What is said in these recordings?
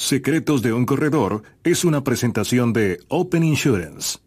Secretos de un corredor es una presentación de Open Insurance.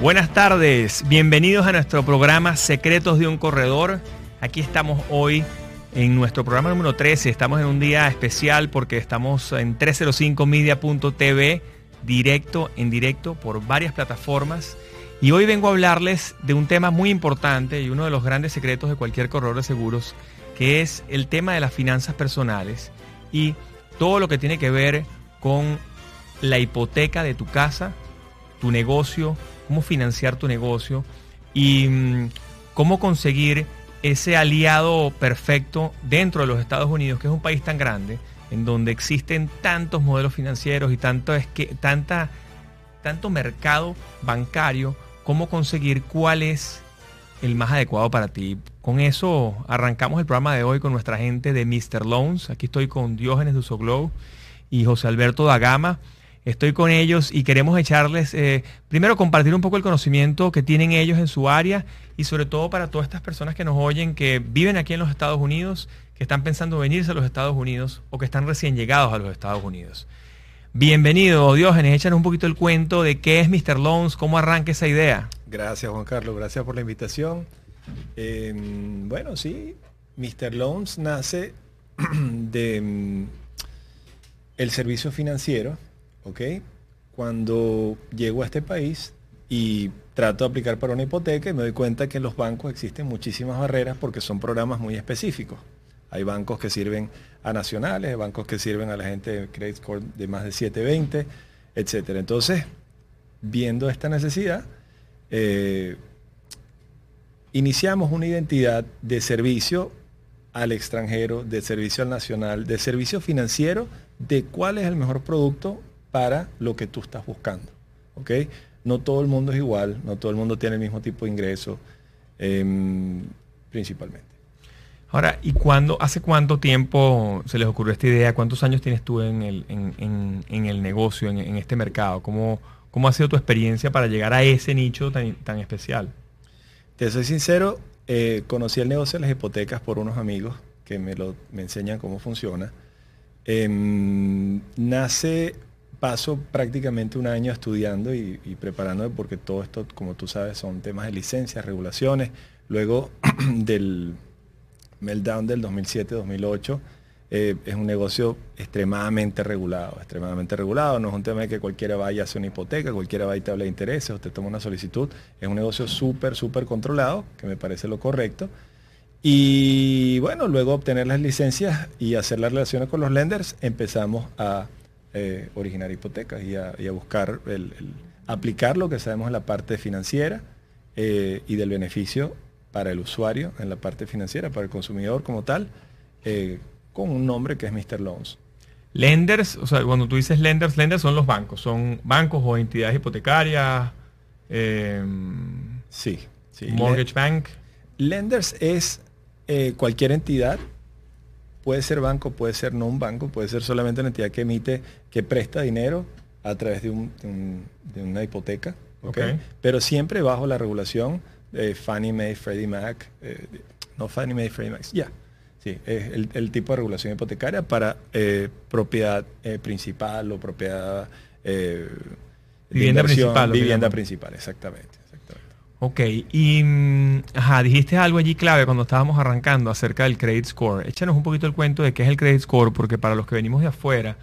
Buenas tardes, bienvenidos a nuestro programa Secretos de un Corredor. Aquí estamos hoy en nuestro programa número 13. Estamos en un día especial porque estamos en 305media.tv, directo, en directo, por varias plataformas. Y hoy vengo a hablarles de un tema muy importante y uno de los grandes secretos de cualquier corredor de seguros, que es el tema de las finanzas personales y todo lo que tiene que ver con la hipoteca de tu casa, tu negocio, cómo financiar tu negocio y mm, cómo conseguir ese aliado perfecto dentro de los Estados Unidos, que es un país tan grande, en donde existen tantos modelos financieros y tanto, es que, tanto mercado bancario, cómo conseguir cuál es el más adecuado para ti. Con eso arrancamos el programa de hoy con nuestra gente de Mr. Loans. Aquí estoy con Diógenes de Usoglow y José Alberto da Gama. Estoy con ellos y queremos echarles, eh, primero compartir un poco el conocimiento que tienen ellos en su área y sobre todo para todas estas personas que nos oyen, que viven aquí en los Estados Unidos, que están pensando venirse a los Estados Unidos o que están recién llegados a los Estados Unidos. Bienvenido, Diógenes, échanos un poquito el cuento de qué es Mr. Loans, cómo arranca esa idea. Gracias Juan Carlos, gracias por la invitación. Eh, bueno, sí, Mr. Loans nace de mm, el servicio financiero, ¿ok? Cuando llego a este país y trato de aplicar para una hipoteca y me doy cuenta que en los bancos existen muchísimas barreras porque son programas muy específicos. Hay bancos que sirven a nacionales, hay bancos que sirven a la gente de credit score de más de 720, etcétera. Entonces, viendo esta necesidad, eh, iniciamos una identidad de servicio al extranjero, de servicio al nacional, de servicio financiero, de cuál es el mejor producto para lo que tú estás buscando. ¿ok? No todo el mundo es igual, no todo el mundo tiene el mismo tipo de ingreso, em, principalmente. Ahora, ¿y cuándo, hace cuánto tiempo se les ocurrió esta idea? ¿Cuántos años tienes tú en el, en, el negocio, en, en este mercado? ¿Cómo, ¿Cómo ha sido tu experiencia para llegar a ese nicho tan, tan especial? Te soy sincero, eh, conocí el negocio de las hipotecas por unos amigos que me, lo, me enseñan cómo funciona. Em, nace, paso prácticamente un año estudiando y, y preparándome porque todo esto, como tú sabes, son temas de licencias, regulaciones. Luego del meltdown del 2007-2008, eh, es un negocio extremadamente regulado, extremadamente regulado. No es un tema de que cualquiera vaya a hacer una hipoteca, cualquiera vaya y te habla de intereses, usted toma una solicitud. Es un negocio súper, súper controlado, que me parece lo correcto. Y bueno, luego obtener las licencias y hacer las relaciones con los lenders, empezamos a eh, originar hipotecas y a, buscar, el, aplicar lo que sabemos en la parte financiera eh, y del beneficio para el usuario en la parte financiera, para el consumidor como tal, con un nombre que es Mr. Loans. Lenders, o sea, cuando tú dices lenders, lenders son los bancos, son bancos o entidades hipotecarias, eh, Sí, sí. mortgage bank. Lenders es eh, cualquier entidad, puede ser banco, puede ser no un banco, puede ser solamente una entidad que emite, que presta dinero a través de, un- de un- de una hipoteca, ¿ok? Ok. pero siempre bajo la regulación de Fannie Mae, Freddie Mac, eh, no Fannie Mae, Freddie Mac, ya, Sí, es el, tipo de regulación hipotecaria para eh, propiedad eh, principal o propiedad eh, vivienda principal. Vivienda principal, exactamente, exactamente. Ok, y mm, ajá, dijiste algo allí clave cuando estábamos arrancando acerca del credit score. Échanos un poquito el cuento de qué es el credit score, porque para los que venimos de afuera,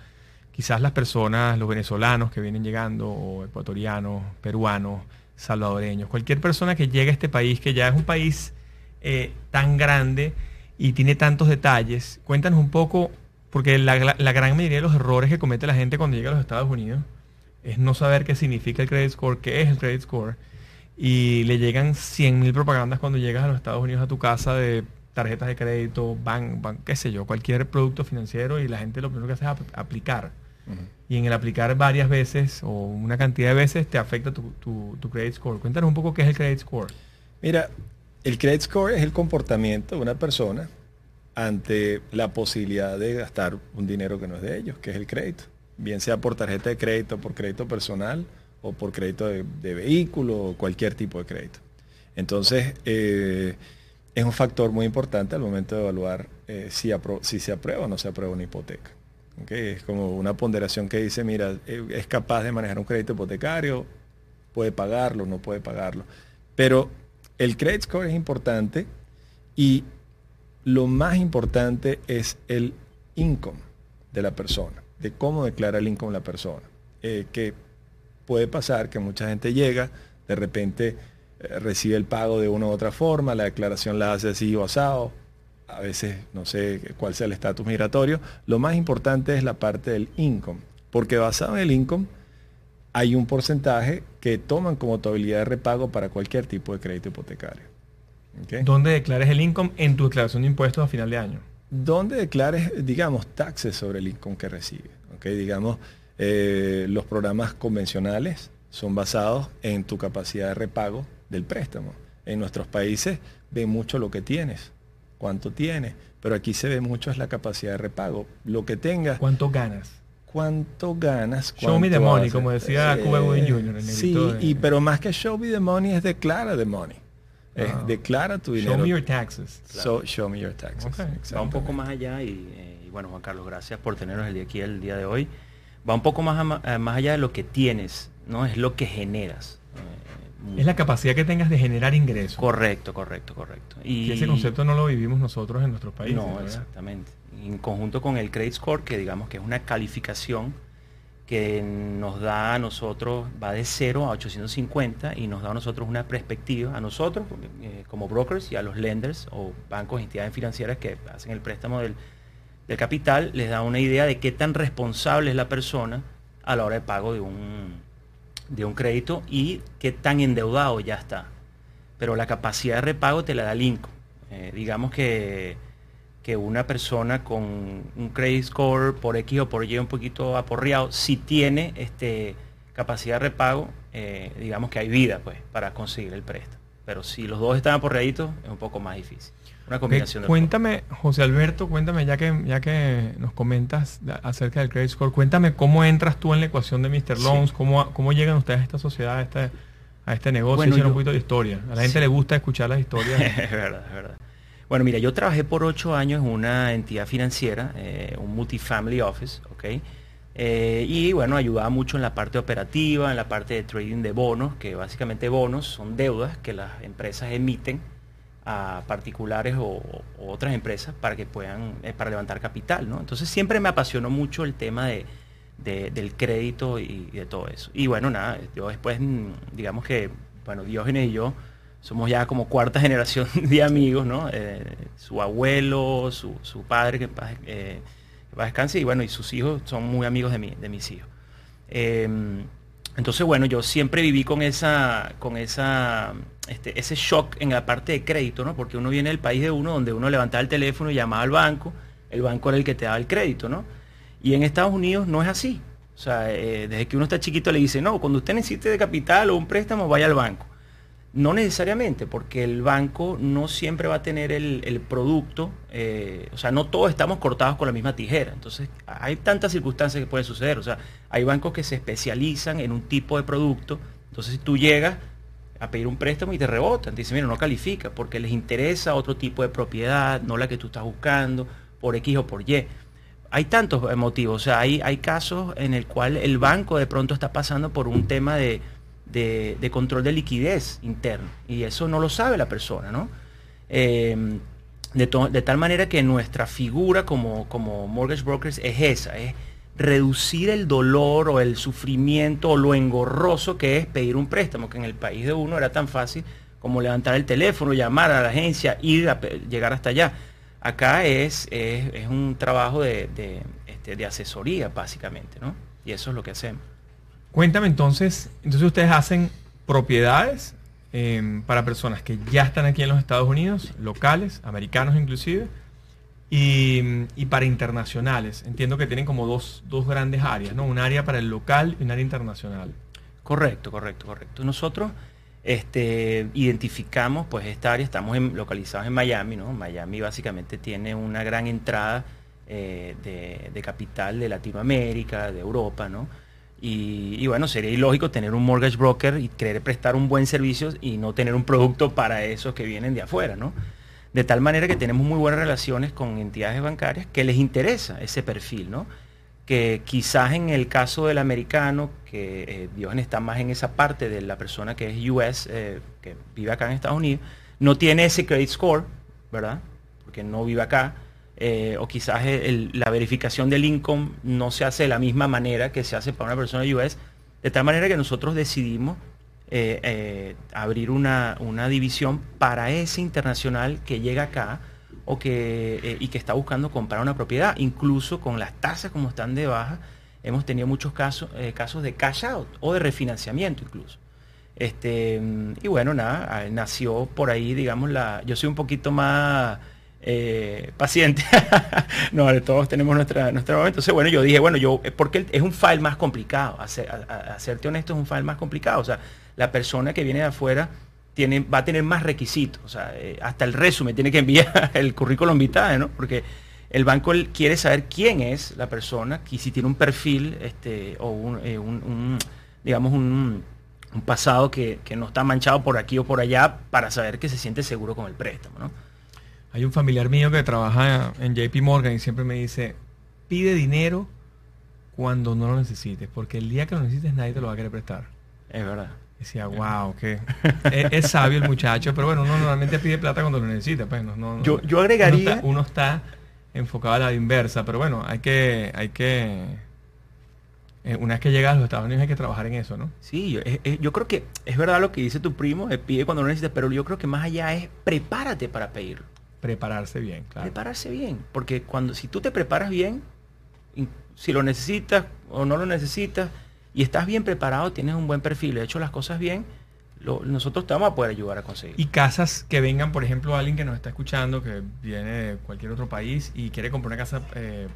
quizás las personas, los venezolanos que vienen llegando, o ecuatorianos, peruanos, salvadoreños, cualquier persona que llegue a este país, que ya es un país tan grande, y tiene tantos detalles. Cuéntanos un poco, porque la, gran mayoría de los errores que comete la gente cuando llega a los Estados Unidos es no saber qué significa el credit score, qué es el credit score. Y le llegan 100.000 propagandas cuando llegas a los Estados Unidos a tu casa de tarjetas de crédito, bank, qué sé yo, cualquier producto financiero y la gente lo primero que hace es aplicar. Y en el aplicar varias veces o una cantidad de veces te afecta tu, tu, tu credit score. Cuéntanos un poco qué es el credit score. Mira, el credit score es el comportamiento de una persona ante la posibilidad de gastar un dinero que no es de ellos, que es el crédito. Bien sea por tarjeta de crédito, por crédito personal o por crédito de, vehículo o cualquier tipo de crédito. Entonces, eh, es un factor muy importante al momento de evaluar eh, si, se aprueba o no se aprueba una hipoteca. Es como una ponderación que dice, mira, eh, es capaz de manejar un crédito hipotecario, puede pagarlo, no puede pagarlo. Pero el credit score es importante y lo más importante es el income de la persona, de cómo declara el income la persona. Eh, que puede pasar que mucha gente llega, de repente eh, recibe el pago de una u otra forma, la declaración la hace así o asado, a veces no sé cuál sea el estatus migratorio. Lo más importante es la parte del income, porque basado en el income hay un porcentaje que toman como tu habilidad de repago para cualquier tipo de crédito hipotecario. ¿Dónde declares el income en tu declaración de impuestos a final de año? ¿Dónde declares, digamos, taxes sobre el income que recibes? Digamos, eh, los programas convencionales son basados en tu capacidad de repago del préstamo. En nuestros países ven mucho lo que tienes, cuánto tienes, pero aquí se ve mucho es la capacidad de repago. Lo que tengas. ¿Cuánto ganas? Cuánto ganas. Show me the money, como decía Cuba Gooding Jr. sí, y, pero más que show me the money es declara the money. Ah. declara tu dinero. Show me your taxes. show me your taxes. Va un poco más allá eh, y, bueno, Juan Carlos, gracias por tenernos el día aquí el día de hoy. Va un poco más, eh, más allá de lo que tienes, ¿no? Es lo que generas. Es la capacidad que tengas de generar ingresos. Correcto, correcto, correcto. Y ese concepto no lo vivimos nosotros en nuestros países. No, exactamente en conjunto con el Credit Score, que digamos que es una calificación que nos da a nosotros, va de 0 a 850 y nos da a nosotros una perspectiva, a nosotros eh, como brokers y a los lenders o bancos, entidades financieras que hacen el préstamo del, capital, les da una idea de qué tan responsable es la persona a la hora de pago de un, de un crédito y qué tan endeudado ya está. Pero la capacidad de repago te la da el INCO. Eh, digamos que que una persona con un credit score por X o por Y un poquito aporreado, si tiene este, capacidad de repago, eh, digamos que hay vida pues, para conseguir el préstamo. Pero si los dos están aporreaditos, es un poco más difícil. Una combinación Cuéntame, José Alberto, cuéntame, ya que, ya que nos comentas acerca del credit score, cuéntame cómo entras tú en la ecuación de Mr. Loans, cómo, cómo llegan ustedes a esta sociedad, a este, a este negocio, bueno, un poquito de historia. A la gente le gusta escuchar las historias. es verdad, es verdad. Bueno, mira, yo trabajé por ocho años en una entidad financiera, eh, un multifamily office, ¿ok? Eh, y bueno, ayudaba mucho en la parte operativa, en la parte de trading de bonos, que básicamente bonos son deudas que las empresas emiten a particulares o, otras empresas para que puedan, eh, para levantar capital, ¿no? Entonces siempre me apasionó mucho el tema de, del crédito y, de todo eso. Y bueno, nada, yo después, mm, digamos que, bueno, Diógenes y yo somos ya como cuarta generación de amigos, ¿no? Eh, su abuelo, su, padre, que va eh, a descanse, y bueno, y sus hijos son muy amigos de, de mis hijos. Em, entonces, bueno, yo siempre viví con esa, con esa, este, ese shock en la parte de crédito, ¿no? Porque uno viene del país de uno donde uno levantaba el teléfono y llamaba al banco, el banco era el que te daba el crédito, ¿no? Y en Estados Unidos no es así. O sea, eh, desde que uno está chiquito le dice, no, cuando usted necesite de capital o un préstamo, vaya al banco. No necesariamente, porque el banco no siempre va a tener el, producto, eh, o sea, no todos estamos cortados con la misma tijera. Entonces, hay tantas circunstancias que pueden suceder. O sea, hay bancos que se especializan en un tipo de producto. Entonces, si tú llegas, a pedir un préstamo y te rebotan. Te dicen, mira, no califica porque les interesa otro tipo de propiedad, no la que tú estás buscando, por X o por Y. Hay tantos motivos, o sea, hay, hay casos en el cual el banco de pronto está pasando por un tema de, de, control de liquidez interno y eso no lo sabe la persona, ¿no? Em, de, tal manera que nuestra figura como, como mortgage brokers es esa, es reducir el dolor o el sufrimiento o lo engorroso que es pedir un préstamo, que en el país de uno era tan fácil como levantar el teléfono, llamar a la agencia, ir a llegar hasta allá. Acá es, es, un trabajo de, este, de, asesoría, básicamente, ¿no? Y eso es lo que hacemos. Cuéntame entonces, entonces ustedes hacen propiedades em, para personas que ya están aquí en los Estados Unidos, locales, americanos inclusive, y, para internacionales. Entiendo que tienen como dos, grandes áreas, ¿no? Un área para el local y un área internacional. Correcto, correcto, correcto. Nosotros este, identificamos pues esta área, estamos localizados en Miami, ¿no? Miami básicamente tiene una gran entrada eh, de, capital de Latinoamérica, de Europa, ¿no? Y, bueno, sería ilógico tener un mortgage broker y querer prestar un buen servicio y no tener un producto para esos que vienen de afuera, ¿no? de tal manera que tenemos muy buenas relaciones con entidades bancarias que les interesa ese perfil, ¿no? Que quizás en el caso del americano, que eh, está más en esa parte de la persona que es US, eh, que vive acá en Estados Unidos, no tiene ese credit score, ¿verdad? Porque no vive acá. Eh, o quizás la verificación del income no se hace de la misma manera que se hace para una persona US, de tal manera que nosotros decidimos eh, eh, abrir una, división para ese internacional que llega acá o que, y que está buscando comprar una propiedad. Incluso con las tasas como están de baja, hemos tenido muchos casos, casos de cash out o de refinanciamiento incluso. Este, y bueno, nada, nació por ahí, digamos, la. Yo soy un poquito más paciente. no, todos tenemos nuestra, nuestra momento. Entonces, bueno, yo dije, bueno, yo, porque es un file más complicado. Serte honesto, es un file más complicado. O sea, la persona que viene de afuera tiene, va a tener más requisitos. O sea, eh, hasta el resumen tiene que enviar el currículum vitae, ¿no? Porque el banco quiere saber quién es la persona y si tiene un perfil este, o un, eh, digamos, un, pasado que, no está manchado por aquí o por allá para saber que se siente seguro con el préstamo, ¿no? Hay un familiar mío que trabaja en JP Morgan y siempre me dice, pide dinero cuando no lo necesites, porque el día que lo necesites nadie te lo va a querer prestar. Es verdad. Decía, wow, que es, sabio el muchacho, pero bueno, uno normalmente pide plata cuando lo necesita. Pues, no, yo, yo agregaría... Uno está, enfocado a la inversa, pero bueno, hay que... Hay que eh, una vez que llegas a los Estados Unidos hay que trabajar en eso, ¿no? Sí, yo, yo creo que es verdad lo que dice tu primo, pide cuando lo necesitas, pero yo creo que más allá es prepárate para pedirlo. Prepararse bien, claro. Prepararse bien, porque cuando si tú te preparas bien, si lo necesitas o no lo necesitas, y estás bien preparado, tienes un buen perfil, he hecho las cosas bien, nosotros te vamos a poder ayudar a conseguir. Y casas que vengan, por ejemplo, alguien que nos está escuchando, que viene de cualquier otro país y quiere comprar una casa eh,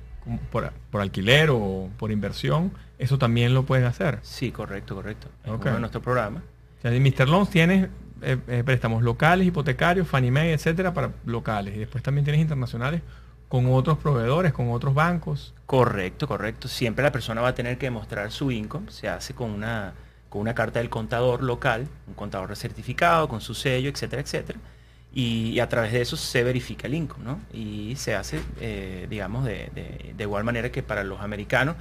por, alquiler o por inversión, eso también lo pueden hacer. Sí, correcto, correcto. Es nuestro programa. O sea, Mr. Loans tienes eh, eh, préstamos locales, hipotecarios, Fannie Mae, etcétera, para locales. Y después también tienes internacionales con otros proveedores, con otros bancos. Correcto, correcto. Siempre la persona va a tener que demostrar su income. Se hace con una, con una carta del contador local, un contador certificado, con su sello, etcétera, etcétera. Y, a través de eso se verifica el income, ¿no? Y se hace, eh, digamos, de, igual manera que para los americanos.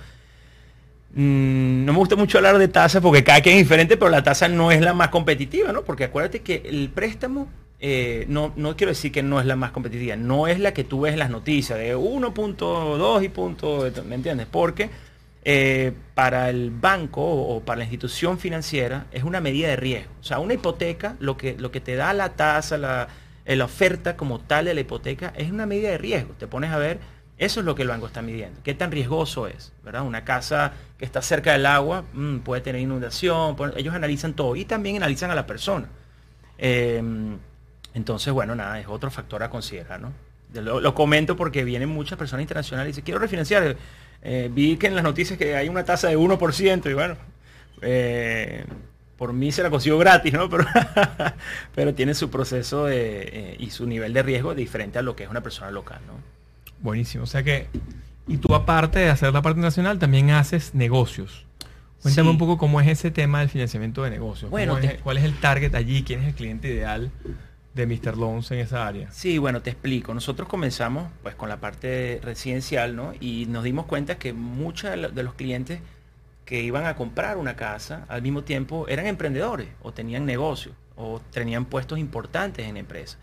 Mm, no me gusta mucho hablar de tasa porque cada quien es diferente, pero la tasa no es la más competitiva, ¿no? Porque acuérdate que el préstamo eh, no, no quiero decir que no es la más competitiva, no es la que tú ves en las noticias de 1.2 y punto, ¿me entiendes? Porque eh, para el banco o, para la institución financiera es una medida de riesgo. O sea, una hipoteca, lo que, lo que te da la tasa, la, la oferta como tal de la hipoteca, es una medida de riesgo. Te pones a ver, eso es lo que el banco está midiendo. ¿Qué tan riesgoso es? ¿verdad? Una casa que está cerca del agua mm, puede tener inundación, ellos analizan todo y también analizan a la persona. Entonces, bueno, nada, es otro factor a considerar, ¿no? Lo, comento porque vienen muchas personas internacionales y dicen, quiero refinanciar. Eh, vi que en las noticias que hay una tasa de 1% y bueno, eh, por mí se la consigo gratis, ¿no? Pero, pero tiene su proceso eh, y su nivel de riesgo diferente a lo que es una persona local, ¿no? Buenísimo. O sea que, y tú aparte de hacer la parte nacional, también haces negocios. Cuéntame Sí. un poco cómo es ese tema del financiamiento de negocios. Bueno, ¿Cómo es- te- ¿Cuál es el target allí? ¿Quién es el cliente ideal de Mr. Loans en esa área? Sí, bueno, te explico. Nosotros comenzamos pues con la parte residencial, ¿no? Y nos dimos cuenta que muchos de los clientes que iban a comprar una casa al mismo tiempo eran emprendedores o tenían negocios o tenían puestos importantes en empresas.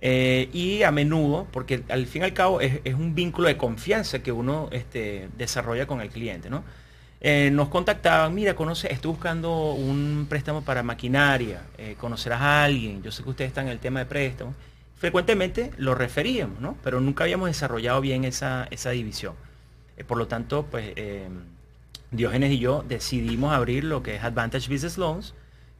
Eh, y a menudo, porque al fin y al cabo es, un vínculo de confianza que uno este, desarrolla con el cliente, ¿no? Eh, nos contactaban, mira, conoce, estoy buscando un préstamo para maquinaria, eh, conocerás a alguien, yo sé que ustedes están en el tema de préstamos. Frecuentemente lo referíamos, ¿no? Pero nunca habíamos desarrollado bien esa, esa división. Por lo tanto, pues Diógenes y yo decidimos abrir lo que es Advantage Business Loans,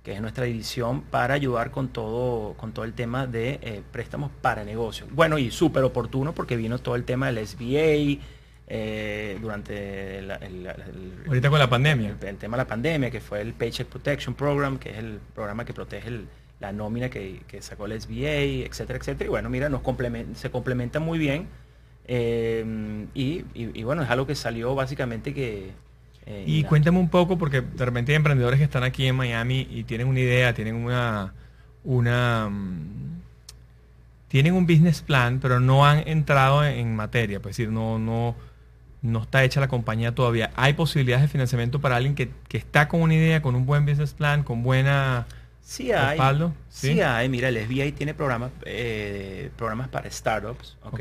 que es nuestra división para ayudar con todo, con todo el tema de eh, préstamos para negocios. Bueno, y súper oportuno porque vino todo el tema del SBA eh, durante el, el- el- Ahorita con la pandemia. el, tema de la pandemia, que fue el Paycheck Protection Program, que es el programa que protege la nómina que, que sacó el SBA, etcétera, etcétera. Y bueno, mira, nos se complementa muy bien. eh, y, y- y bueno, es algo que salió básicamente que... eh, Y cuéntame un poco, porque de repente hay emprendedores que están aquí en Miami y tienen una idea, tienen una, una mm, tienen un business plan, pero no han entrado en, en materia, pues es decir, no, no, no está hecha la compañía todavía. ¿Hay posibilidades de financiamiento para alguien que, que está con una idea, con un buen business plan, con buena Sí hay. respaldo? Sí, hay. Mira, el SBA tiene programas, eh, programas para startups, ¿ok? Ok.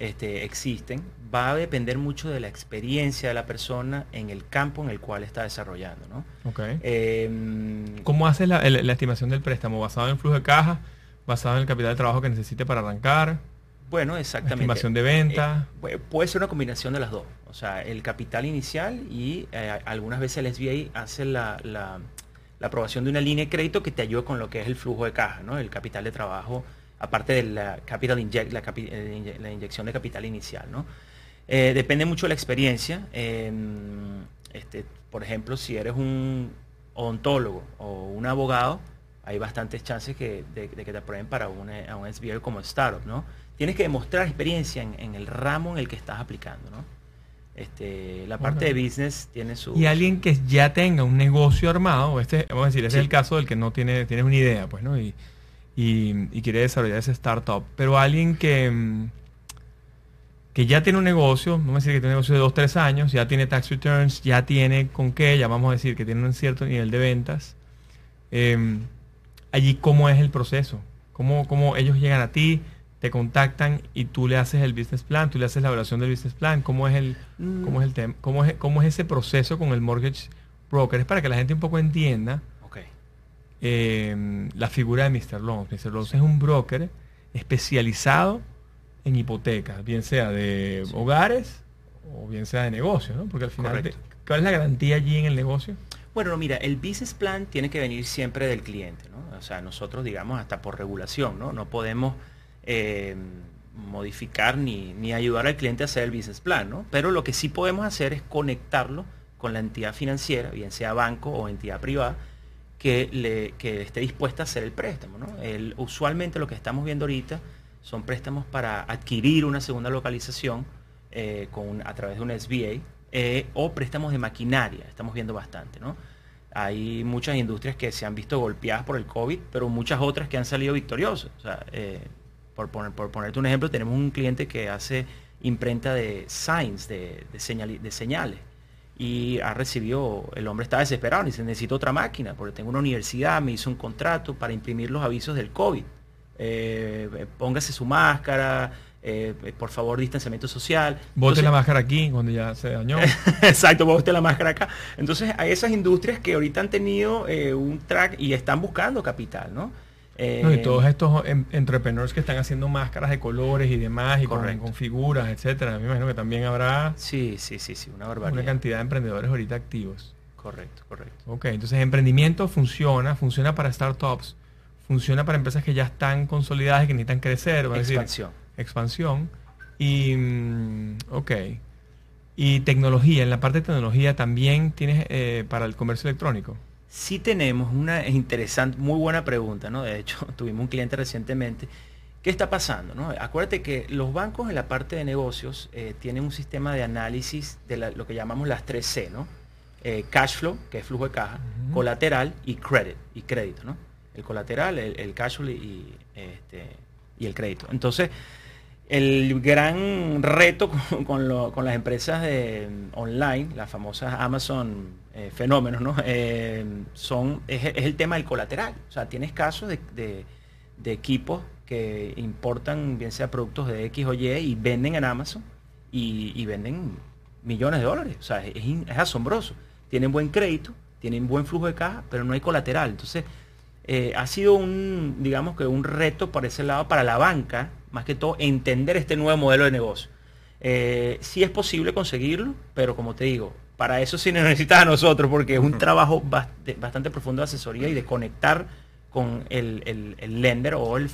Este, existen. Va a depender mucho de la experiencia de la persona en el campo en el cual está desarrollando, ¿no? Ok. Em, ¿Cómo haces la, estimación del préstamo? ¿Basado en flujo de caja? ¿Basado en el capital de trabajo que necesite para arrancar? bueno, exactamente. estimación de venta. Eh, pu- puede ser una combinación de las dos. O sea, el capital inicial y eh, algunas veces el SBA hace la- la aprobación de una línea de crédito que te ayuda con lo que es el flujo de caja, ¿no? El capital de trabajo, aparte de la capital inject, la, capi- eh, la inyección de capital inicial, ¿no? Eh, depende mucho de la experiencia. em, este, por ejemplo, si eres un odontólogo o un abogado, hay bastantes chances que, de, de que te aprueben para un, eh, a un SBA como startup, ¿no? Tienes que demostrar experiencia en, en el ramo en el que estás aplicando, ¿no? Este, la parte de business tiene su... Y alguien que ya tenga un negocio armado, este, vamos a decir, ese Sí. es el caso del que no tiene, tiene una idea, pues, ¿no? Y, y- quiere desarrollar ese startup. Pero alguien que, que ya tiene un negocio, vamos a decir que tiene un negocio de 2, 3 años, ya tiene tax returns, ya tiene con qué, ya vamos a decir que tiene un cierto nivel de ventas. em, allí, ¿cómo es el proceso? ¿Cómo, ¿Cómo ellos llegan a ti? te contactan y tú le haces el business plan, tú le haces la evaluación del business plan, ¿cómo es el, cómo es el tema? ¿Cómo es, ¿Cómo es ese proceso con el mortgage broker? Es para que la gente un poco entienda. Eh, la figura de Mr. Loans. Mr. Loans es un broker especializado en hipotecas, bien sea de Sí. hogares o bien sea de negocios, ¿no? Porque al final, te- ¿cuál es la garantía allí en el negocio? Bueno, no, mira, el business plan tiene que venir siempre del cliente, ¿no? O sea, nosotros, digamos, hasta por regulación, ¿no? No podemos eh, modificar ni, ni ayudar al cliente a hacer el business plan, ¿no? Pero lo que sí podemos hacer es conectarlo con la entidad financiera, bien sea banco o entidad privada, que, le, que esté dispuesta a hacer el préstamo, usualmente lo que estamos viendo ahorita son préstamos para adquirir una segunda localización eh, a través de un SBA eh, o préstamos de maquinaria, estamos viendo bastante. Hay muchas industrias que se han visto golpeadas por el COVID, pero muchas otras que han salido victoriosas. Eh, por, poner, ponerte un ejemplo, tenemos un cliente que hace imprenta de signs, de señales. Y ha recibido, el hombre está desesperado, dice, necesito otra máquina, porque tengo una universidad, me hizo un contrato para imprimir los avisos del COVID. Eh, póngase su máscara, eh, eh, por favor, distanciamiento social. Bote Entonces- la máscara aquí cuando ya se dañó. Exacto, usted la máscara acá. Entonces hay esas industrias que ahorita han tenido eh, un track y están buscando capital, ¿no? Eh, No, y todos estos em- entrepreneurs que están haciendo máscaras de colores y demás y con, con figuras, etcétera. Me imagino que también habrá Sí, sí, sí, sí, una una barbaridad. cantidad de emprendedores ahorita activos. Correcto, correcto. Ok, entonces emprendimiento funciona, funciona para startups, funciona para empresas que ya están consolidadas y que necesitan crecer, a decir, Expansión. expansión. Y, mm, ok. Y tecnología, en la parte de tecnología también tienes eh, para el comercio electrónico. Sí tenemos una interesante, muy buena pregunta, ¿no? De hecho, tuvimos un cliente recientemente. ¿Qué está pasando? No? Acuérdate que los bancos en la parte de negocios eh, tienen un sistema de análisis de la- lo que llamamos las 3C, ¿no? eh, cash flow, que es flujo de caja, colateral y credit, y crédito, ¿no? El colateral, el, cash flow y, este, y el crédito. Entonces, el gran reto con, las empresas de, online, las famosas Amazon eh, fenómenos, ¿no? Eh, son, es, el tema del colateral. O sea, tienes casos de, equipos que importan, bien sea productos de X o Y, y venden en Amazon y, venden millones de dólares. O sea, es, asombroso. Tienen buen crédito, tienen buen flujo de caja, pero no hay colateral. Entonces, eh, ha sido un, digamos que un reto por ese lado para la banca, más que todo, entender este nuevo modelo de negocio. Eh, sí es posible conseguirlo, pero como te digo, para eso sí necesitas a nosotros, porque es un trabajo bastante profundo de asesoría y de conectar con el, lender o el,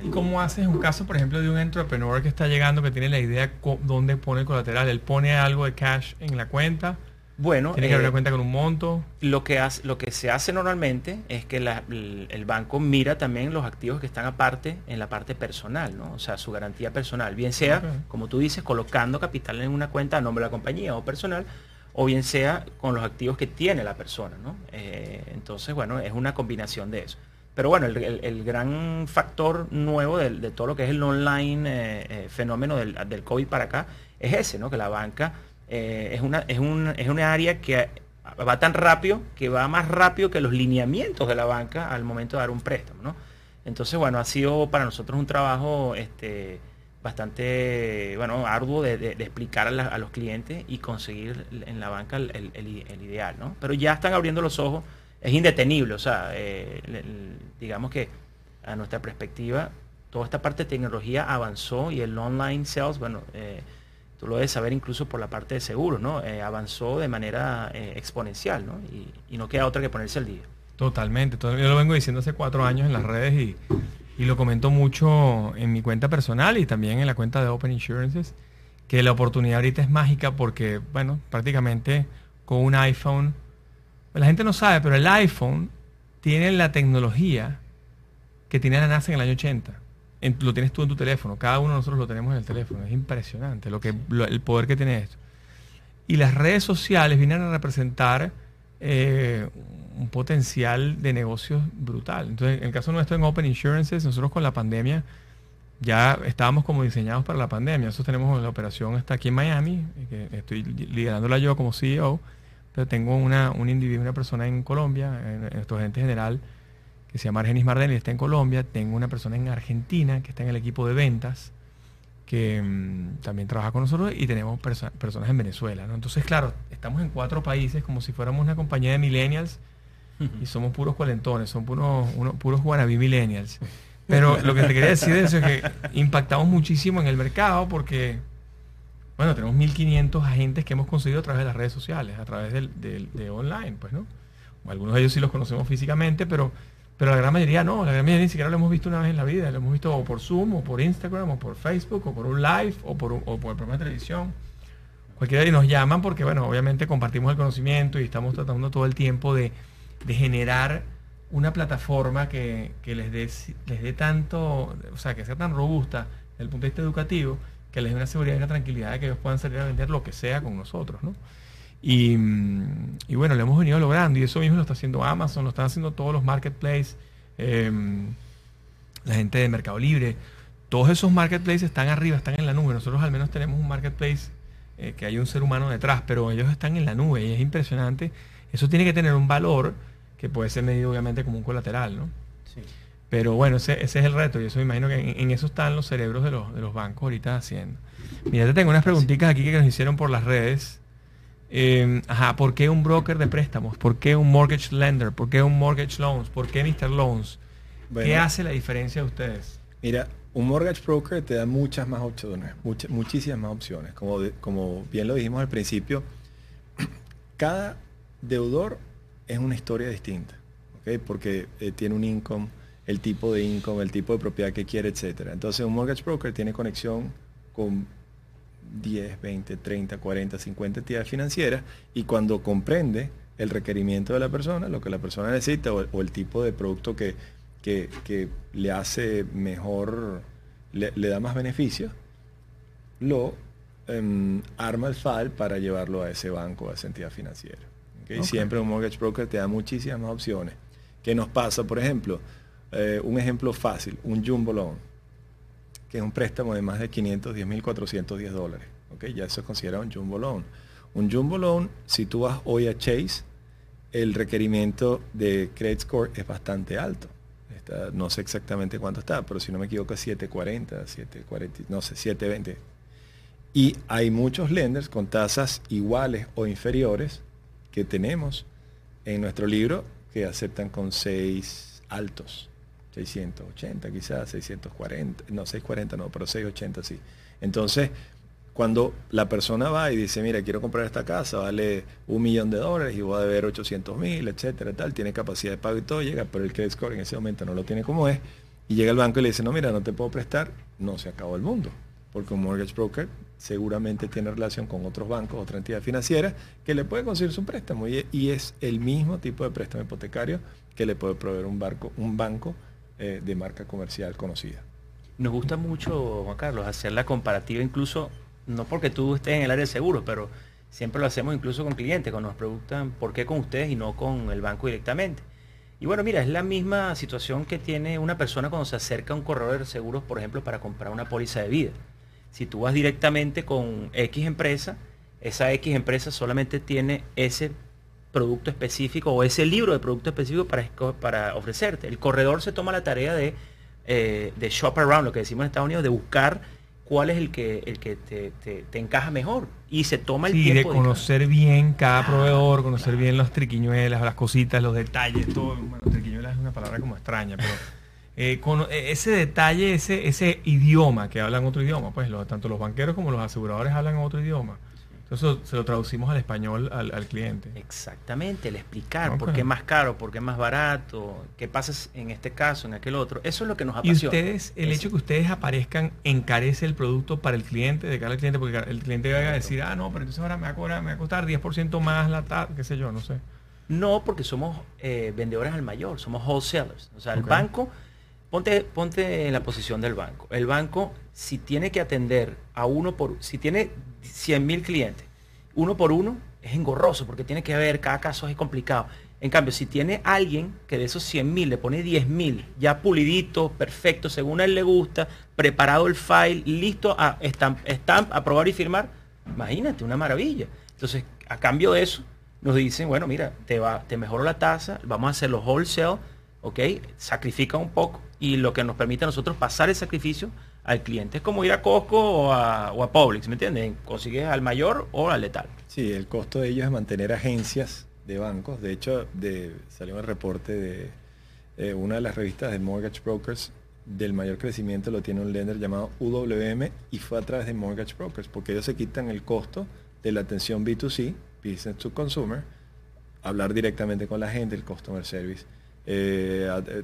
¿Y cómo haces un caso, por ejemplo, de un entrepreneur que está llegando, que tiene la idea dónde pone el colateral? Él pone algo de cash en la cuenta. Bueno, tiene que abrir la eh, cuenta con un monto. Lo que, hace, lo que se hace normalmente es que el, banco mira también los activos que están aparte en la parte personal, ¿no? O sea, su garantía personal. Bien sea, como tú dices, colocando capital en una cuenta a nombre de la compañía o personal, o bien sea con los activos que tiene la persona. ¿no? Eh, entonces, bueno, es una combinación de eso. Pero bueno, el, gran factor nuevo de, todo lo que es el online eh, eh, fenómeno del, COVID para acá es ese, ¿no? que la banca es, una, es, un, es una área que va tan rápido que va más rápido que los lineamientos de la banca al momento de dar un préstamo. ¿no? Entonces, bueno, ha sido para nosotros un trabajo este, bastante bueno arduo de, explicar a, los clientes y conseguir en la banca el, ideal ¿no? pero ya están abriendo los ojos es indetenible o sea eh, digamos que a nuestra perspectiva toda esta parte de tecnología avanzó y el online sales bueno eh, tú lo debes saber incluso por la parte de seguros no eh, avanzó de manera exponencial ¿no? Y, y, no queda otra que ponerse al día totalmente yo lo vengo diciendo hace cuatro años en las redes y y lo comento mucho en mi cuenta personal y también en la cuenta de Open Insurances, que la oportunidad ahorita es mágica porque, bueno, prácticamente con un iPhone, la gente no sabe, pero el iPhone tiene la tecnología que tiene la NASA en el año 80. lo tienes tú en tu teléfono, cada uno de nosotros lo tenemos en el teléfono, es impresionante lo que, el poder que tiene esto. Y las redes sociales vienen a representar eh, un potencial de negocios brutal. Entonces, en el caso nuestro en Open Insurances, nosotros con la pandemia ya estábamos como diseñados para la pandemia. Nosotros tenemos la operación está aquí en Miami, que estoy liderándola yo como CEO, pero tengo una, un individuo, una persona en Colombia, nuestro gerente general, que se llama Argenis Mardelli, está en Colombia. Tengo una persona en Argentina que está en el equipo de ventas que mm, también trabaja con nosotros y tenemos personas en Venezuela. Entonces, claro, estamos en cuatro países como si fuéramos una compañía de millennials y somos puros cuarentones, son puros, uno, puros wannabe millennials. Pero lo que te quería decir es que impactamos muchísimo en el mercado porque, bueno, tenemos 1.500 agentes que hemos conseguido a través de las redes sociales, a través del, de online, pues, ¿no? Algunos de ellos sí los conocemos físicamente, pero pero la gran mayoría no, la gran mayoría ni siquiera lo hemos visto una vez en la vida, lo hemos visto o por Zoom, o por Instagram, o por Facebook, o por un live, o por, o por el programa de televisión. Cualquiera y nos llaman porque, bueno, obviamente compartimos el conocimiento y estamos tratando todo el tiempo de, generar una plataforma que, les dé les dé tanto, o sea, que sea tan robusta desde el punto de vista educativo, que les dé una seguridad y una tranquilidad de que ellos puedan salir a vender lo que sea con nosotros, ¿no? Y, bueno, lo hemos venido logrando y eso mismo lo está haciendo Amazon, lo están haciendo todos los marketplaces, em, la gente de Mercado Libre. Todos esos marketplaces están arriba, están en la nube. Nosotros al menos tenemos un marketplace eh, que hay un ser humano detrás, pero ellos están en la nube y es impresionante. Eso tiene que tener un valor que puede ser medido obviamente como un colateral, ¿no? Pero bueno, ese, es el reto y eso me imagino que en, eso están los cerebros de los, de los bancos ahorita haciendo. Mira, te tengo unas preguntitas aquí que nos hicieron por las redes. Eh, ajá, ¿por qué un broker de préstamos? ¿Por qué un mortgage lender? ¿Por qué un mortgage loans? ¿Por qué Mr. Loans? ¿Qué hace la diferencia de ustedes? Mira, un mortgage broker te da muchas más opciones, muchísimas más opciones. Como, como bien lo dijimos al principio, cada deudor es una historia distinta, porque eh, tiene un income, el tipo de income, el tipo de propiedad que quiere, etc. Entonces un mortgage broker tiene conexión con 10, 20, 30, 40, 50 entidades financieras y cuando comprende el requerimiento de la persona, lo que la persona necesita o, el tipo de producto que, le hace mejor, le, da más beneficio, lo em, arma el FAL para llevarlo a ese banco, a esa entidad financiera. ¿ok? Siempre un mortgage broker te da muchísimas más opciones. ¿Qué nos pasa? Por ejemplo, eh, un ejemplo fácil, un jumbo loan, que es un préstamo de más de 510.410 dólares. ¿ok? Ya eso es considerado un jumbo loan. Un jumbo loan, si tú vas hoy a Chase, el requerimiento de credit score es bastante alto. no sé exactamente cuánto está, pero si no me equivoco es 740, 740, no sé, 720. Y hay muchos lenders con tasas iguales o inferiores que tenemos en nuestro libro que aceptan con 6 altos. 680 quizás, 640, no 640 no, pero 680 sí. Entonces, cuando la persona va y dice, mira, quiero comprar esta casa, vale un millón de dólares y voy a deber 800 mil, etcétera, tal, tiene capacidad de pago y todo, llega, pero el credit score en ese momento no lo tiene como es, y llega el banco y le dice, no, mira, no te puedo prestar, no se acabó el mundo, porque un mortgage broker seguramente tiene relación con otros bancos, otra entidad financiera, que le puede conseguir su préstamo, y es el mismo tipo de préstamo hipotecario que le puede proveer un, barco, un banco eh, de marca comercial conocida. Nos gusta mucho, Juan Carlos, hacer la comparativa incluso, no porque tú estés en el área de seguros, pero siempre lo hacemos incluso con clientes, cuando nos preguntan por qué con ustedes y no con el banco directamente. Y bueno, mira, es la misma situación que tiene una persona cuando se acerca a un corredor de seguros, por ejemplo, para comprar una póliza de vida. Si tú vas directamente con X empresa, esa X empresa solamente tiene ese producto específico o ese libro de producto específico para, para ofrecerte. El corredor se toma la tarea de, eh, de shop around, lo que decimos en Estados Unidos, de buscar cuál es el que, el que te, te, encaja mejor. Y se toma el tiempo. de conocer bien cada proveedor, conocer bien los triquiñuelas, las cositas, los detalles, todo. Bueno, triquiñuelas es una palabra como extraña, pero eh, con e, ese detalle, ese, ese idioma que hablan otro idioma, pues tanto los banqueros como los aseguradores hablan otro idioma eso se lo traducimos al español al, cliente. Exactamente, el explicar por qué es más caro, por qué es más barato, qué pasa en este caso, en aquel otro. Eso es lo que nos apasiona. Y ustedes, el hecho que ustedes aparezcan encarece el producto para el cliente, de cara al cliente, porque el cliente va a decir, ah, no, pero entonces ahora me va a, cobrar, me va a costar 10% más la tarde, qué sé yo, no sé. No, porque somos eh, vendedores al mayor, somos wholesalers. O sea, el banco, ponte, ponte en la posición del banco. El banco, si tiene que atender a uno por, si tiene 100 mil clientes, uno por uno, es engorroso porque tiene que ver, cada caso es complicado. En cambio, si tiene alguien que de esos 100 mil le pone 10 mil, ya pulidito, perfecto, según a él le gusta, preparado el file, listo a stamp, stamp, aprobar y firmar, imagínate, una maravilla. Entonces, a cambio de eso, nos dicen, bueno, mira, te, va, te mejoro la tasa, vamos a hacer los wholesale, ¿ok? Sacrifica un poco y lo que nos permite a nosotros pasar el sacrificio al cliente. Es como ir a Costco o a, o Publix, ¿me entiendes? Consigues al mayor o al letal. Sí, el costo de ellos es mantener agencias de bancos. De hecho, de, salió el reporte de una de las revistas de Mortgage Brokers del mayor crecimiento lo tiene un lender llamado UWM y fue a través de Mortgage Brokers porque ellos se quitan el costo de la atención B2C, Business to Consumer, hablar directamente con la gente, el Customer Service. Eh, eh,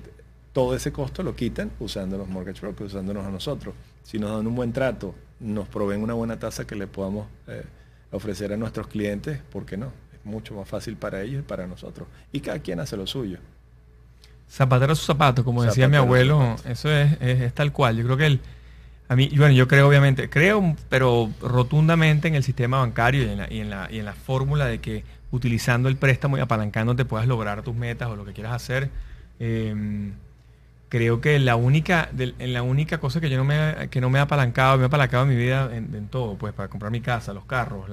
todo ese costo lo quitan usando los mortgage brokers, usándonos a nosotros. Si nos dan un buen trato, nos proveen una buena tasa que le podamos eh, ofrecer a nuestros clientes, ¿por qué no? Es mucho más fácil para ellos y para nosotros. Y cada quien hace lo suyo. Zapatero a su zapato, como decía mi abuelo, eso es, tal cual. Yo creo que el, a mí, bueno, yo creo obviamente, creo, pero rotundamente en el sistema bancario y en la, y en la, y en la fórmula de que utilizando el préstamo y apalancándote puedas lograr tus metas o lo que quieras hacer. Eh, creo que la única, en la única cosa que yo no me, que no me he apalancado, me he apalancado en mi vida en, todo, pues para comprar mi casa, los carros,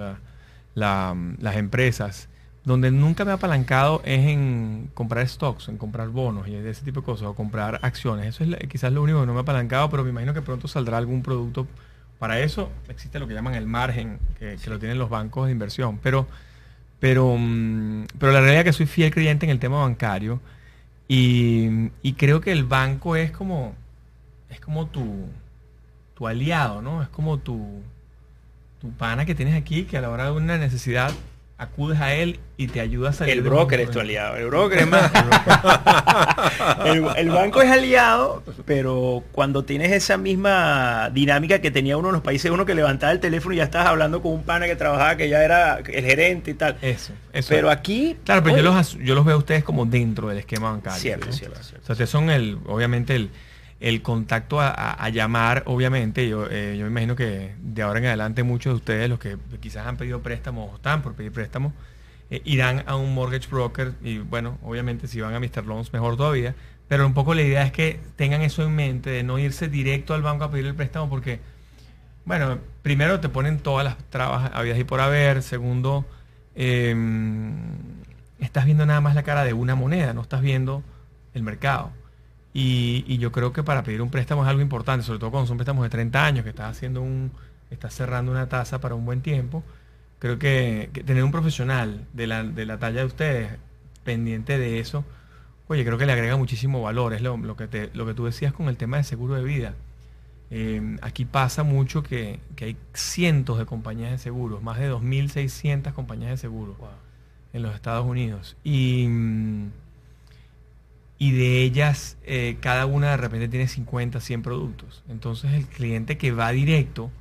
las empresas. Donde nunca me he apalancado es en comprar stocks, en comprar bonos y ese tipo de cosas, o comprar acciones. Eso es quizás lo único que no me he apalancado, pero me imagino que pronto saldrá algún producto. Para eso existe lo que llaman el margen, que, lo tienen los bancos de inversión. Pero, pero, mm, pero la realidad es que soy fiel creyente en el tema bancario y, creo que el banco es como, es como tu, tu aliado, ¿no? Es como tu, tu pana que tienes aquí que a la hora de una necesidad acudes a él y te ayuda a salir. El broker es tu aliado, el broker es más. el, banco es aliado, pero cuando tienes esa misma dinámica que tenía uno en los países, uno que levantaba el teléfono y ya estabas hablando con un pana que trabajaba, que ya era el gerente y tal. Eso, eso. Pero aquí. Claro, pero yo los, yo los veo a ustedes como dentro del esquema bancario. Cierto, cierto, cierto. O sea, ustedes son el, obviamente el el contacto a, llamar, obviamente, yo, eh, yo me imagino que de ahora en adelante muchos de ustedes, los que quizás han pedido préstamos o están por pedir préstamos, eh, irán a un mortgage broker y bueno, obviamente si van a Mr. Loans mejor todavía, pero un poco la idea es que tengan eso en mente, de no irse directo al banco a pedir el préstamo porque, bueno, primero te ponen todas las trabas habidas y por haber, segundo, em, estás viendo nada más la cara de una moneda, no estás viendo el mercado. Y, yo creo que para pedir un préstamo es algo importante, sobre todo cuando son préstamos de 30 años, que estás haciendo un, estás cerrando una tasa para un buen tiempo. Creo que, tener un profesional de la, de la, talla de ustedes pendiente de eso, oye, creo que le agrega muchísimo valor. Es lo, que, te, lo que tú decías con el tema de seguro de vida. Eh, aquí pasa mucho que, hay cientos de compañías de seguros, más de 2.600 compañías de seguros en los Estados Unidos. Y mm, y de ellas eh, cada una de repente tiene 50, 100 productos. Entonces el cliente que va directo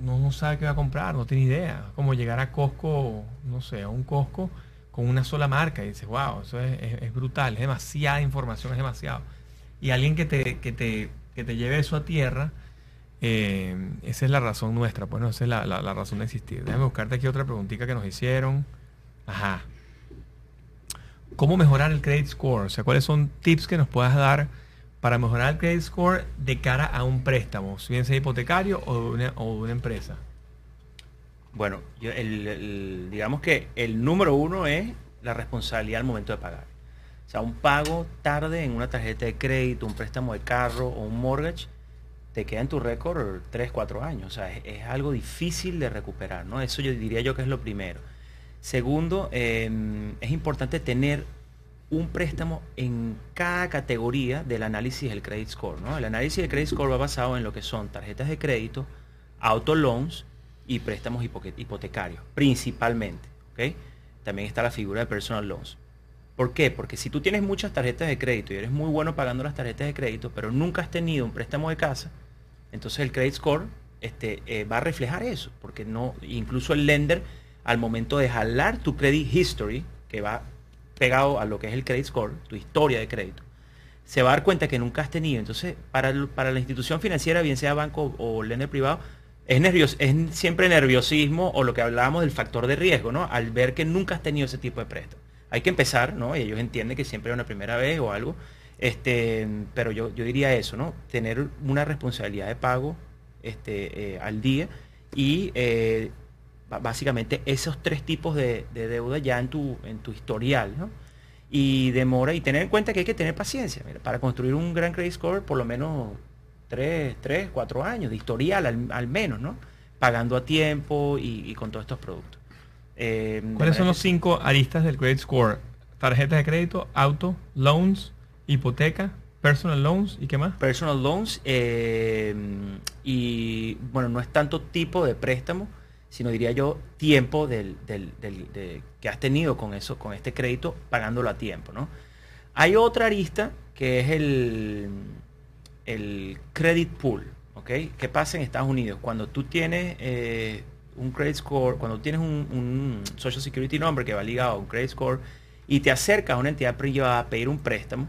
no, sabe qué va a comprar, no tiene idea. Como llegar a Costco, no sé, a un Costco con una sola marca y dice wow, eso es, brutal, es demasiada información, es demasiado. Y alguien que te, que te, que te lleve eso a tierra, eh, esa es la razón nuestra, bueno, esa es la, la razón de existir. Déjame buscarte aquí otra preguntita que nos hicieron. Ajá. ¿Cómo mejorar el credit score? O sea, ¿cuáles son tips que nos puedas dar para mejorar el credit score de cara a un préstamo, si bien sea hipotecario o una, empresa? Bueno, digamos que el número uno es la responsabilidad al momento de pagar. O sea, un pago tarde en una tarjeta de crédito, un préstamo de carro o un mortgage, te queda en tu récord 3, 4 años. O sea, es, algo difícil de recuperar, ¿no? Eso yo diría yo que es lo primero. Segundo, em, es importante tener un préstamo en cada categoría del análisis del credit score. El análisis del credit score va basado en lo que son tarjetas de crédito, auto loans y préstamos hipotecarios, principalmente. También está la figura de personal loans. ¿Por qué? Porque si tú tienes muchas tarjetas de crédito y eres muy bueno pagando las tarjetas de crédito, pero nunca has tenido un préstamo de casa, entonces el credit score este, eh, va a reflejar eso, porque no, incluso el lender al momento de jalar tu credit history, que va pegado a lo que es el credit score, tu historia de crédito, se va a dar cuenta que nunca has tenido. Entonces, para, para la institución financiera, bien sea banco o lender privado, es, nervios, es siempre nerviosismo o lo que hablábamos del factor de riesgo, ¿no? Al ver que nunca has tenido ese tipo de préstamo. Hay que empezar, ¿no? Y ellos entienden que siempre es una primera vez o algo. Este, pero yo, yo diría eso, ¿no? Tener una responsabilidad de pago este, eh, al día y eh, básicamente esos tres tipos de, deuda ya en tu, en tu historial, ¿no? Y demora, y tener en cuenta que hay que tener paciencia. para construir un gran credit score, por lo menos tres, tres cuatro años de historial al, menos, ¿no? Pagando a tiempo y, con todos estos productos. Eh, ¿Cuáles son los cinco aristas del credit score? Tarjetas de crédito, auto, loans, hipoteca, personal loans y qué más? Personal loans eh, y bueno, no es tanto tipo de préstamo, sino diría yo tiempo del, que has tenido con eso, con este crédito, pagándolo a tiempo. ¿no? Hay otra arista que es el, el credit pool. ¿ok? ¿Qué pasa en Estados Unidos? Cuando tú tienes eh, un credit score, cuando tienes un, Social Security Number que va ligado a un credit score y te acercas a una entidad privada a pedir un préstamo,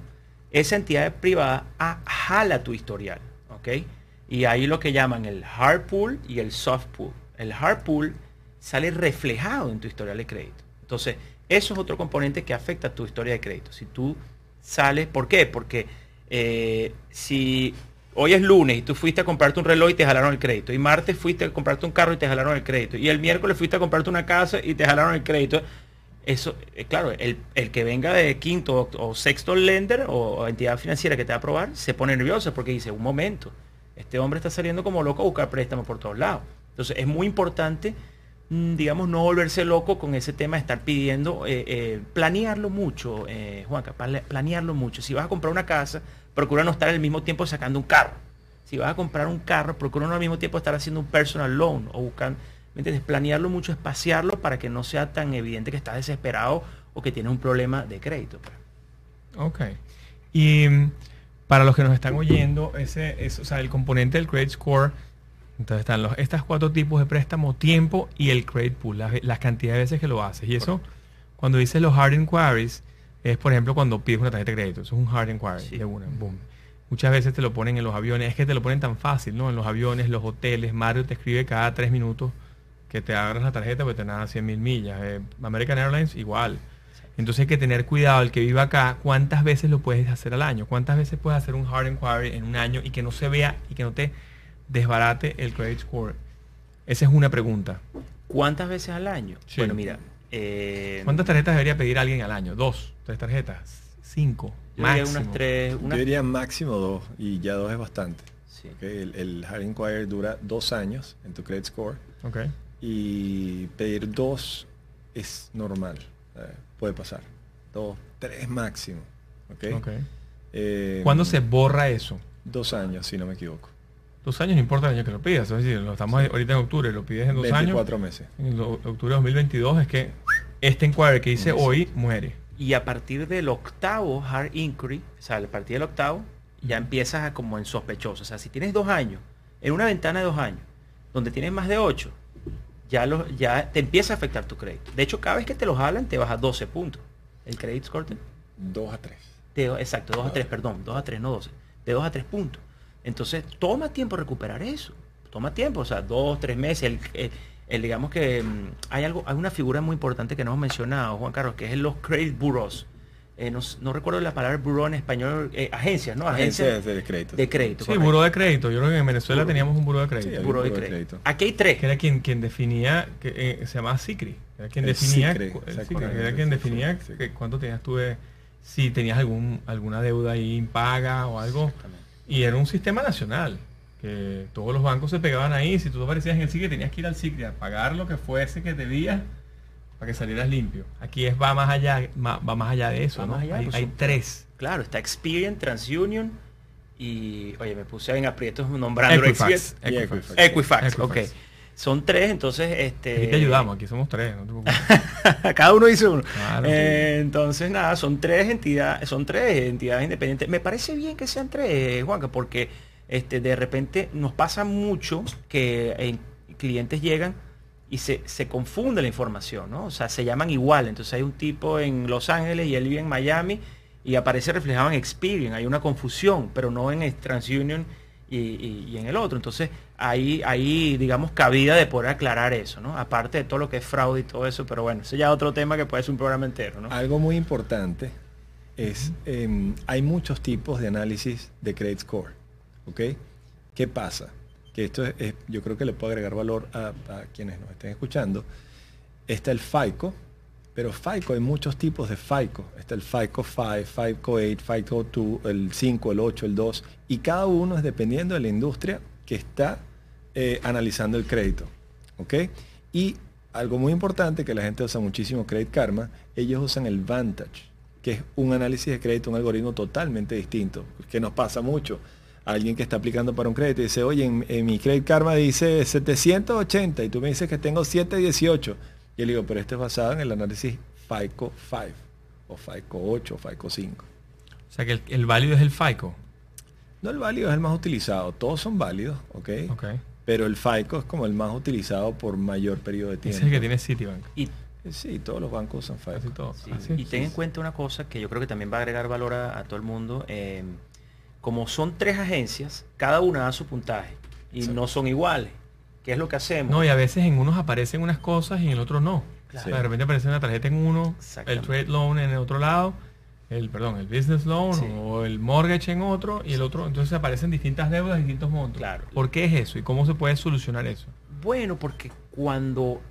esa entidad privada jala tu historial. ¿ok? Y ahí lo que llaman el hard pool y el soft pool el hard pool sale reflejado en tu historial de crédito. Entonces, eso es otro componente que afecta a tu historia de crédito. Si tú sales, ¿por qué? Porque eh, si hoy es lunes y tú fuiste a comprarte un reloj y te jalaron el crédito, y martes fuiste a comprarte un carro y te jalaron el crédito, y el miércoles fuiste a comprarte una casa y te jalaron el crédito, eso, eh, claro, el, que venga de quinto o, sexto lender o, entidad financiera que te va a aprobar, se pone nervioso porque dice, un momento, este hombre está saliendo como loco a buscar préstamos por todos lados. Entonces es muy importante, mm, digamos, no volverse loco con ese tema de estar pidiendo, eh, eh, planearlo mucho, eh, Juanca, planearlo mucho. Si vas a comprar una casa, procura no estar al mismo tiempo sacando un carro. Si vas a comprar un carro, procura no al mismo tiempo estar haciendo un personal loan o buscando, ¿me entiendes? Planearlo mucho, espaciarlo para que no sea tan evidente que estás desesperado o que tienes un problema de crédito. Pues. Ok. Y mm, para los que nos están oyendo, ese, es, o sea, el componente del credit score entonces están los, estos cuatro tipos de préstamo, tiempo y el credit pool, las, cantidades de veces que lo haces. Y eso, cuando dices los hard inquiries, es por ejemplo cuando pides una tarjeta de crédito. Eso es un hard inquiry de una, boom. Muchas veces te lo ponen en los aviones, es que te lo ponen tan fácil, ¿no? En los aviones, los hoteles, Mario te escribe cada tres minutos que te abras la tarjeta porque te nada 100 mil millas. Eh, American Airlines igual. Entonces hay que tener cuidado, el que viva acá, cuántas veces lo puedes hacer al año, cuántas veces puedes hacer un hard inquiry en un año y que no se vea y que no te desbarate el credit score. Esa es una pregunta. ¿Cuántas veces al año? Sí. Bueno, mira. eh, ¿Cuántas tarjetas debería pedir alguien al año? ¿Dos? ¿Tres tarjetas? ¿Cinco? yo diría máximo. unas tres. Yo unas- diría máximo dos y ya dos es bastante. sí. El, el Hard Inquiry dura dos años en tu credit score Ok. y pedir dos es normal. eh, puede pasar. Dos, tres máximo. ¿ok? ok. Eh, ¿Cuándo se borra eso? Dos años, si no me equivoco. Dos años no importa el año que lo pidas. Es decir, lo estamos ahorita en octubre, lo pides en dos años. 24 meses. En lo- octubre de 2022 es que este inquiry que hice hoy muere. Y a partir del octavo hard inquiry, o sea, a partir del octavo, ya empiezas a como en sospechoso. O sea, si tienes dos años, en una ventana de dos años, donde tienes más de ocho, ya, lo, ya te empieza a afectar tu crédito. De hecho, cada vez que te lo jalan, te baja 12 puntos. El credit score te, Dos a tres. de- exacto, 2 a 3, perdón, 2 a 3, no 12, de 2 a 3 puntos. Entonces, toma tiempo recuperar eso. Toma tiempo, o sea, dos, tres meses. El, el- el, digamos que mm, hay algo, hay una figura muy importante que no hemos mencionado, Juan Carlos, que es los credit bureaus. Eh, no, recuerdo la palabra bureau en español, eh, agencias, ¿no? Agencias Agencias de crédito. de crédito. Sí, buró de crédito. Yo creo que en Venezuela Buró. teníamos un buró de crédito. Sí, Buró de buró de crédito. crédito. Aquí hay tres. que era quien, quien definía, que eh, se llamaba SICRI. Era quien El definía, el era quien definía que cuánto tenías tú de, si tenías algún, alguna deuda ahí impaga o algo. Exactamente. Y era un sistema nacional, que todos los bancos se pegaban ahí. Si tú aparecías en el SICRE, tenías que ir al SICRE a pagar lo que fuese que debías para que salieras limpio. Aquí es va más allá, va más allá de eso, hay, pues, tres. Claro, está Experian, TransUnion y, oye, me puse en aprietos nombrando Equifax. Equifax. Equifax. Equifax, Equifax. ok. Son tres, entonces, este... Aquí te ayudamos, aquí somos tres. no te preocupes. Cada uno dice uno. Claro, Eh, entonces, nada, son tres entidades, son tres entidades independientes. Me parece bien que sean tres, Juanca, porque este, de repente nos pasa mucho que eh, clientes llegan y se, se confunde la información, ¿no? O sea, se llaman igual. Entonces hay un tipo en Los Ángeles y él vive en Miami y aparece reflejado en Experian. Hay una confusión, pero no en TransUnion y, y- y en el otro. Entonces, ahí, ahí, digamos, cabida de poder aclarar eso, ¿no? Aparte de todo lo que es fraude y todo eso, pero bueno, ese ya es otro tema que puede ser un programa entero, ¿no? Algo muy importante es, em, hay muchos tipos de análisis de credit score. ¿Ok? ¿Qué pasa? Que esto es, es- yo creo que le puedo agregar valor a, a quienes nos estén escuchando. Está el FICO, pero FICO hay muchos tipos de FICO. Está el FICO 5, FICO 8, FICO 2, el 5, el 8, el 2. Y cada uno es dependiendo de la industria que está eh, analizando el crédito. ¿Ok? Y algo muy importante que la gente usa muchísimo Credit Karma, ellos usan el Vantage, que es un análisis de crédito, un algoritmo totalmente distinto, que nos pasa mucho. Alguien que está aplicando para un crédito dice, oye, en mi Credit Karma dice 780 y tú me dices que tengo 718. Y yo le digo, pero este es basado en el análisis FICO 5 o FICO 8 o FICO 5. O sea que el, el válido es el FICO. No el válido es el más utilizado, todos son válidos, ¿ok? Ok. Pero el FICO es como el más utilizado por mayor periodo de Ese tiempo. es el que tiene Citibank. Y, Sí, todos los bancos usan Casi FICO. sí, Así y es. ten en cuenta una cosa que yo creo que también va a agregar valor a, a todo el mundo. eh, como son tres agencias, cada una da su puntaje y Exacto. no son iguales. ¿Qué es lo que hacemos? No, y a veces en unos aparecen unas cosas y en el otro no. Claro. O sea, de repente aparece una tarjeta en uno, el trade loan en el otro lado, el perdón, el business loan Sí. o el mortgage en otro y el otro, entonces aparecen distintas deudas, distintos montos. Claro. ¿Por qué es eso y cómo se puede solucionar eso? Bueno, porque cuando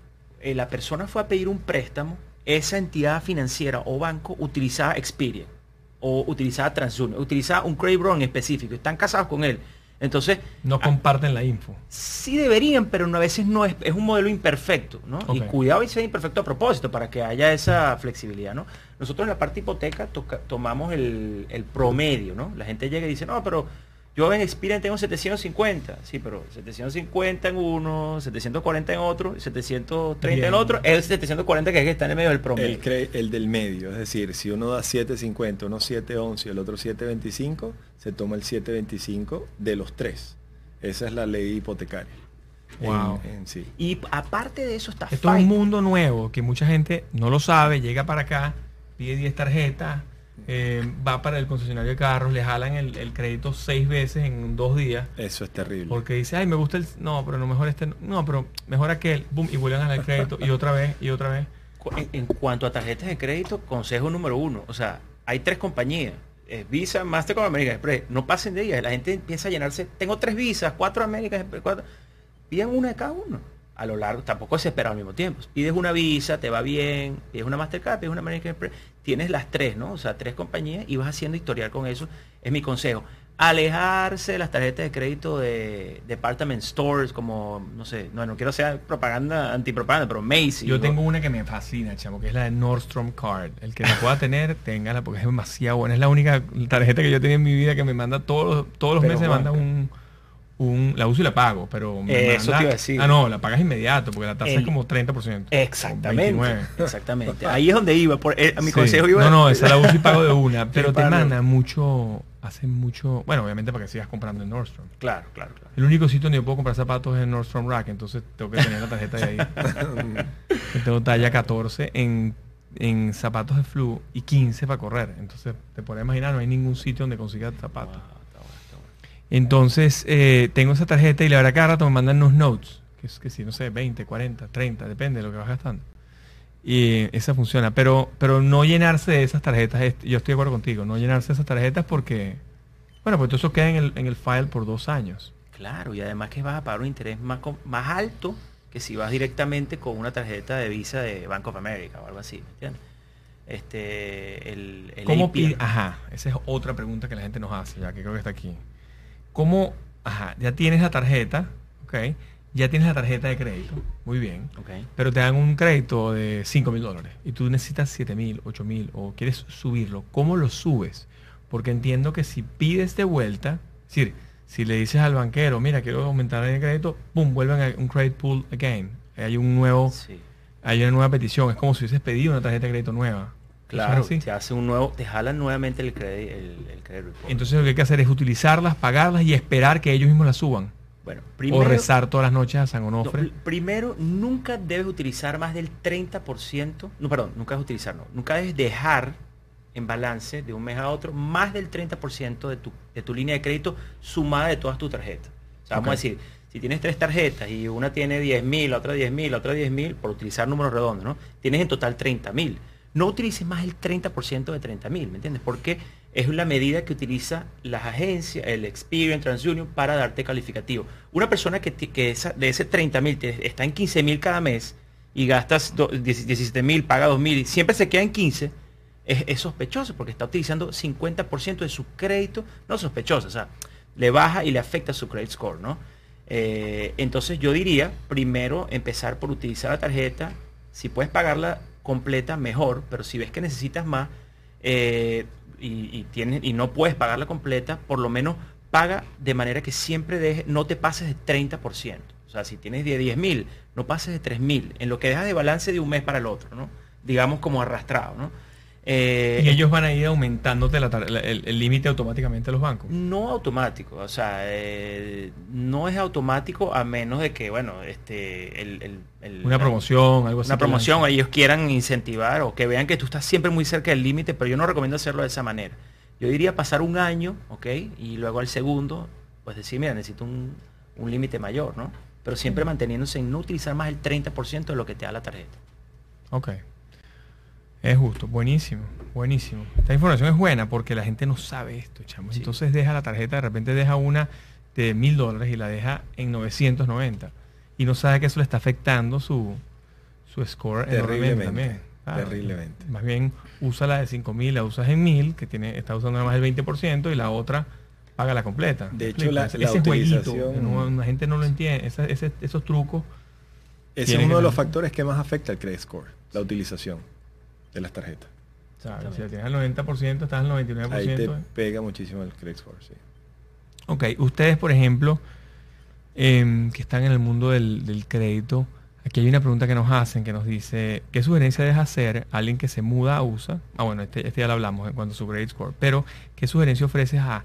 eh, la persona fue a pedir un préstamo, esa entidad financiera o banco utilizaba Experian o utilizaba TransUnion, utilizaba un credit bureau en específico, están casados con él. Entonces, No ah, comparten la info. sí deberían, pero a veces no es, es un modelo imperfecto, ¿no? Y cuidado y sea imperfecto a propósito para que haya esa flexibilidad, ¿no? Nosotros en la parte hipoteca toca- tomamos el, el promedio, ¿no? La gente llega y dice, no, pero yo en Experian tengo 750. Sí, pero 750 en uno, 740 en otro, 730 en Bien. otro, el 740 que es que está en el medio del promedio. El, del medio, es decir, si uno da 7.50, uno 7.11 y el otro 7.25, se toma el 7.25 de los tres. Esa es la ley hipotecaria. Wow. en sí. Y aparte de eso está Esto es un mundo nuevo que mucha gente no lo sabe, llega para acá, pide 10 tarjetas, eh, va para el concesionario de carros, le jalan el, el crédito seis veces en dos días. Eso es terrible. Porque dice, ay, me gusta el... No, pero no, mejor este... No, pero mejor aquel. Boom, y vuelven a jalar el crédito. Y otra vez, y otra vez. En, en cuanto a tarjetas de crédito, consejo número uno. O sea, hay tres compañías. eh, Visa, Mastercard, American Express. No pasen de ellas. La gente empieza a llenarse. Tengo tres visas, cuatro American Express, cuatro. Pidan una de cada uno. A lo largo, tampoco es esperar al mismo tiempo. Pides una visa, te va bien. Pides una Mastercard, pides una American Express. Tienes las tres, ¿no? O sea, tres compañías y vas haciendo historial con eso. Es mi consejo. Alejarse de las tarjetas de crédito de department stores como, no sé, no, no quiero ser propaganda, antipropaganda, pero Macy's. Yo ¿no? tengo una que me fascina, chamo, que es la de Nordstrom Card. El que la pueda tener, téngala porque es demasiado buena. Es la única tarjeta que yo he tenido en mi vida que me manda todos los, todos los Pero, meses me manda un, un... La uso y la pago, pero me Eh, Eso manda- te iba a decir. Ah, no, la pagas inmediato porque la tasa es como 30%. Exactamente. o 29. Exactamente. Ahí es donde iba. Por, eh, a mi Sí. consejo iba. No, no, esa la uso y pago de una, pero te manda mucho, hace mucho, bueno, obviamente para que sigas comprando en Nordstrom. Claro, claro, claro. El único sitio donde yo puedo comprar zapatos es en Nordstrom Rack, entonces tengo que tener la tarjeta de ahí. Tengo talla 14 en, en zapatos de flu y 15 para correr. Entonces, te puedes imaginar, no hay ningún sitio donde consigas zapatos. Wow, está bueno, está bueno. Entonces, eh, tengo esa tarjeta y la verdad cada rato me mandan unos notes, que es que si, no sé, 20, 40, 30, depende de lo que vas gastando. Y esa funciona, pero, pero no llenarse de esas tarjetas, yo estoy de acuerdo contigo, no llenarse de esas tarjetas porque, bueno, pues todo eso queda en el, en el file por dos años. Claro, y además que vas a pagar un interés más, más alto que si vas directamente con una tarjeta de visa de Bank of America o algo así, ¿me entiendes? Este, el, el ¿Cómo pide? Ajá, esa es otra pregunta que la gente nos hace, ya que creo que está aquí. ¿Cómo, ajá, ya tienes la tarjeta, ok, ya tienes la tarjeta de crédito, muy bien, Ok. pero te dan un crédito de 5 mil dólares y tú necesitas 7 mil, 8 mil o quieres subirlo, ¿cómo lo subes? Porque entiendo que si pides de vuelta, es decir, si le dices al banquero, mira, quiero aumentar el crédito, pum, vuelven a un credit pool again. Hay un nuevo, Sí. hay una nueva petición, es como si hubieses pedido una tarjeta de crédito nueva. Claro, te hace un nuevo, te jalan nuevamente el credit, el, el credit report. Entonces lo que hay que hacer es utilizarlas, pagarlas y esperar que ellos mismos las suban. bueno, o rezar todas las noches a San No, Onofre. pr- primero, nunca debes utilizar más del 30%, no, perdón, nunca debes utilizar, no, nunca debes dejar en balance de un mes a otro más del 30% de tu, de tu línea de crédito sumada de todas tus tarjetas. O sea, vamos a decir, si tienes tres tarjetas y una tiene 10 mil, la otra 10 mil, la otra 10 mil, por utilizar números redondos, ¿no? Tienes en total 30 mil. No utilices más el 30% de 30 mil, ¿me entiendes? Porque es la medida que utiliza las agencias, el Experian, TransUnion, para darte calificativo. Una persona que, que de ese 30 mil está en 15 mil cada mes y gastas do- 17 mil, paga 2 mil y siempre se queda en 15, es, es sospechoso porque está utilizando 50% de su crédito, no sospechoso, o sea, le baja y le afecta su credit score, ¿no? Eh, entonces yo diría, primero empezar por utilizar la tarjeta, si puedes pagarla completa, mejor, pero si ves que necesitas más eh, y, tienes, y no puedes pagarla completa, por lo menos paga de manera que siempre deje, no te pases de 30%. O sea, si tienes de 10 mil, no pases de 3 mil, en lo que dejas de balance de un mes para el otro, ¿no? Digamos como arrastrado, ¿no? Eh, y ellos van a ir aumentándote la la- el límite automáticamente a los bancos. no automático, o sea, eh, no es automático a menos de que, bueno, este, el, el- el- Una promoción, algo así. una promoción, ellos quieran incentivar o que vean que tú estás siempre muy cerca del límite, pero yo no recomiendo hacerlo de esa manera. Yo diría pasar un año, ¿ok? Y luego al segundo, pues decir, mira, necesito un, un límite mayor, ¿no? Pero siempre manteniéndose en no utilizar más el 30% de lo que te da la tarjeta. Ok. Es justo, buenísimo, buenísimo. Esta información es buena porque la gente no sabe esto, chamo. Sí. Entonces deja la tarjeta, de repente deja una de mil dólares y la deja en 990. Y no sabe que eso le está afectando su, su score enormemente Terriblemente, también. terriblemente. Más bien usa la de 5000, la usas en 1000, que tiene, está usando nada más el 20%, y la otra paga la completa. De ¿Me hecho, la- la ese jueguito, utilización- no, la gente no lo entiende, esa- ese- esos trucos. Ese es uno de los factores que más afecta al credit score, la utilización de las tarjetas. ¿sabes? Si la tienes al 90%, estás al 99%. Ahí te pega muchísimo el credit score, sí. Ok, ustedes, por ejemplo, em, que están en el mundo del, del crédito, aquí hay una pregunta que nos hacen que nos dice, ¿qué sugerencia deja hacer a alguien que se muda a USA? Ah, bueno, este, este ya lo hablamos en cuanto a su credit score, pero ¿qué sugerencia ofreces a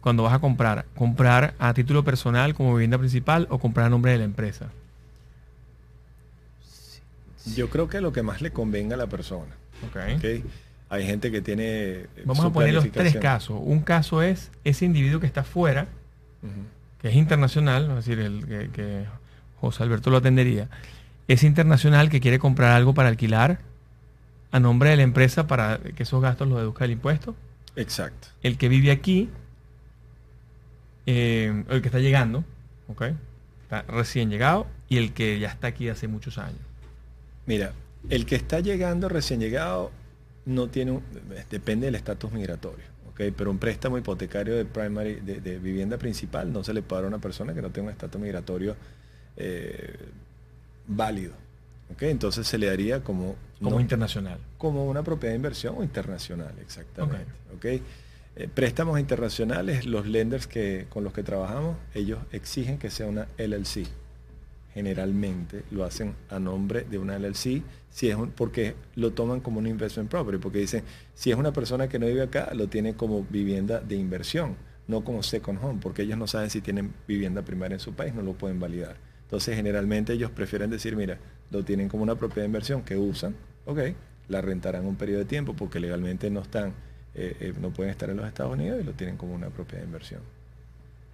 cuando vas a comprar? ¿Comprar a título personal como vivienda principal o comprar a nombre de la empresa? Yo creo que lo que más le convenga a la persona. Ok. ¿ok? Hay gente que tiene... eh, Vamos su a poner los tres casos. Un caso es ese individuo que está fuera, que es internacional, es decir, el que, que José Alberto lo atendería. Es internacional que quiere comprar algo para alquilar a nombre de la empresa para que esos gastos los deduzca el impuesto. Exacto. El que vive aquí, eh, el que está llegando, ¿ok? Está recién llegado y el que ya está aquí hace muchos años. Mira, el que está llegando, recién llegado, no tiene un- depende del estatus migratorio, ¿ok? Pero un préstamo hipotecario de primary, de, de vivienda principal, no se le dar a una persona que no tenga un estatus migratorio eh, válido. Entonces se le daría como, Como no- internacional. como una propiedad de inversión o internacional, exactamente. ¿ok? Eh, préstamos internacionales, los lenders que, con los que trabajamos, ellos exigen que sea una LLC. Generalmente lo hacen a nombre de una LLC, si es un- porque lo toman como un investment property, porque dicen, si es una persona que no vive acá, lo tiene como vivienda de inversión, no como second home, porque ellos no saben si tienen vivienda primaria en su país, no lo pueden validar. Entonces, generalmente ellos prefieren decir, mira, lo tienen como una propiedad de inversión que usan, ok, la rentarán un periodo de tiempo porque legalmente no están, eh, eh, no pueden estar en los Estados Unidos y lo tienen como una propiedad de inversión.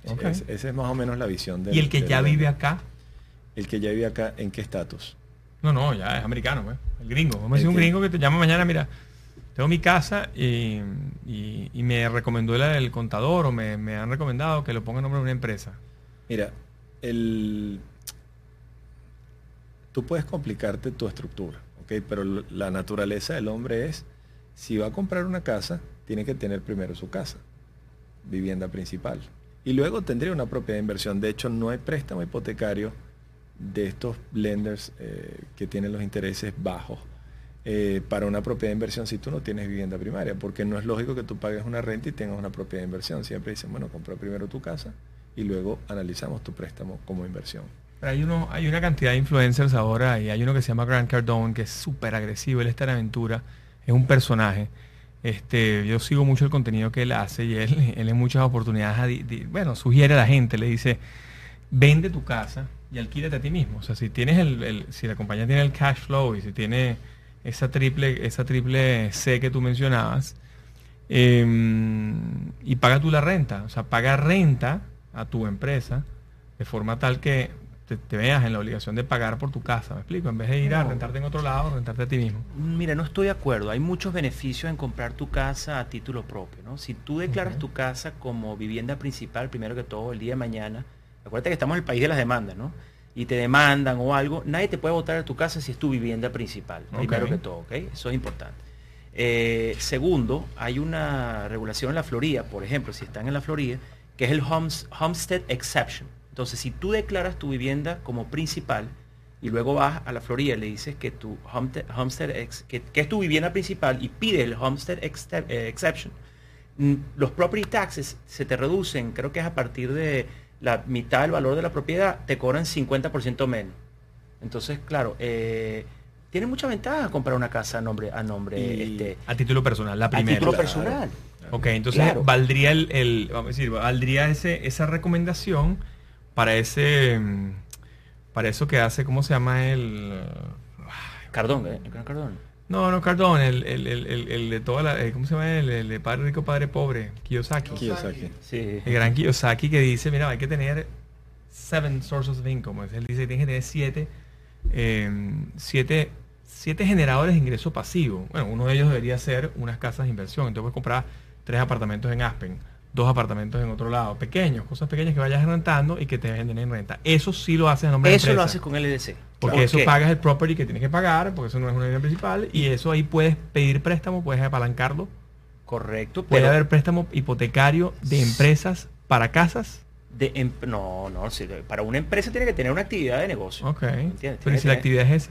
Ok. Es- esa es más o menos la visión del- Y el que ya vive acá, El que ya vive acá, ¿en qué estatus? no, no, ya es americano, pues. El gringo. Vamos a decir un gringo que te llama mañana, mira, tengo mi casa y, y- y me recomendó el, el contador o me, me han recomendado que lo ponga en nombre de una empresa. Mira, el... tú puedes complicarte tu estructura, ¿ok? Pero la naturaleza del hombre es, si va a comprar una casa, tiene que tener primero su casa, vivienda principal. Y luego tendría una propiedad de inversión. De hecho, no hay préstamo hipotecario de estos lenders eh, que tienen los intereses bajos eh, para una propiedad de inversión si tú no tienes vivienda primaria, porque no es lógico que tú pagues una renta y tengas una propiedad de inversión. Siempre dicen, bueno, compra primero tu casa y luego analizamos tu préstamo como inversión. Hay, uno, hay una cantidad de influencers ahora y hay uno que se llama Grant Cardone que es súper agresivo, él está en aventura, es un personaje. Este, yo sigo mucho el contenido que él hace y él, él en muchas oportunidades, bueno, sugiere a la gente, le dice, vende tu casa y alquílate a ti mismo. O sea, si tienes el, el- si la compañía tiene el cash flow y si tiene esa triple, esa triple C que tú mencionabas, eh, y paga tú la renta. O sea, paga renta a tu empresa de forma tal que te, te veas en la obligación de pagar por tu casa, ¿me explico? En vez de ir a rentarte en otro lado, rentarte a ti mismo. Mira, no estoy de acuerdo. Hay muchos beneficios en comprar tu casa a título propio, ¿no? Si tú declaras tu casa como vivienda principal, primero que todo, el día de mañana, acuérdate que estamos en el país de las demandas, ¿no? Y te demandan o algo, nadie te puede votar de tu casa si es tu vivienda principal, primero Ok. que todo, ¿ok? Eso es importante. Eh, segundo, hay una regulación en la Florida, por ejemplo, si están en la Florida, que es el Homes- Homestead Exception. Entonces, si tú declaras tu vivienda como principal y luego vas a la Florida y le dices que tu homestead, homestead ex- que, que es tu vivienda principal y pides el Homestead eh, Exception, mm, los property taxes se te reducen, creo que es a partir de la mitad del valor de la propiedad, te cobran 50% menos. Entonces, claro, eh, tiene mucha ventaja comprar una casa a nombre, a nombre Y- este, A título personal, la a primera. título Claro. personal. Ok, entonces Claro. valdría el, el- vamos a decir, valdría ese, esa recomendación para ese, mm, para eso que hace, ¿cómo se llama el? Cardón, ¿eh? Cardón. No, no, Cardón, el, el, el, el- el de toda la, eh, ¿cómo se llama? El, el de Padre Rico, Padre Pobre, Kiyosaki. Kiyosaki. Sí. El gran Kiyosaki que dice, mira, hay que tener seven sources of income. Él dice que tienes que tener siete, eh, siete, siete generadores de ingreso pasivo. Bueno, uno de ellos debería ser unas casas de inversión. Entonces puedes comprar tres apartamentos en Aspen, dos apartamentos en otro lado, pequeños, cosas pequeñas que vayas rentando y que te venden en renta. Eso sí lo haces a nombre de Eso lo haces con LLC. Porque ¿Por eso qué? pagas el property que tienes que pagar, porque eso no es una idea principal, y eso ahí puedes pedir préstamo, puedes apalancarlo. Correcto, Puede haber préstamo hipotecario de empresas para casas. de em- no, no, para una empresa tiene que tener una actividad de negocio. Ok. ¿entiendes? Pero Tiene ¿y si la actividad es esa?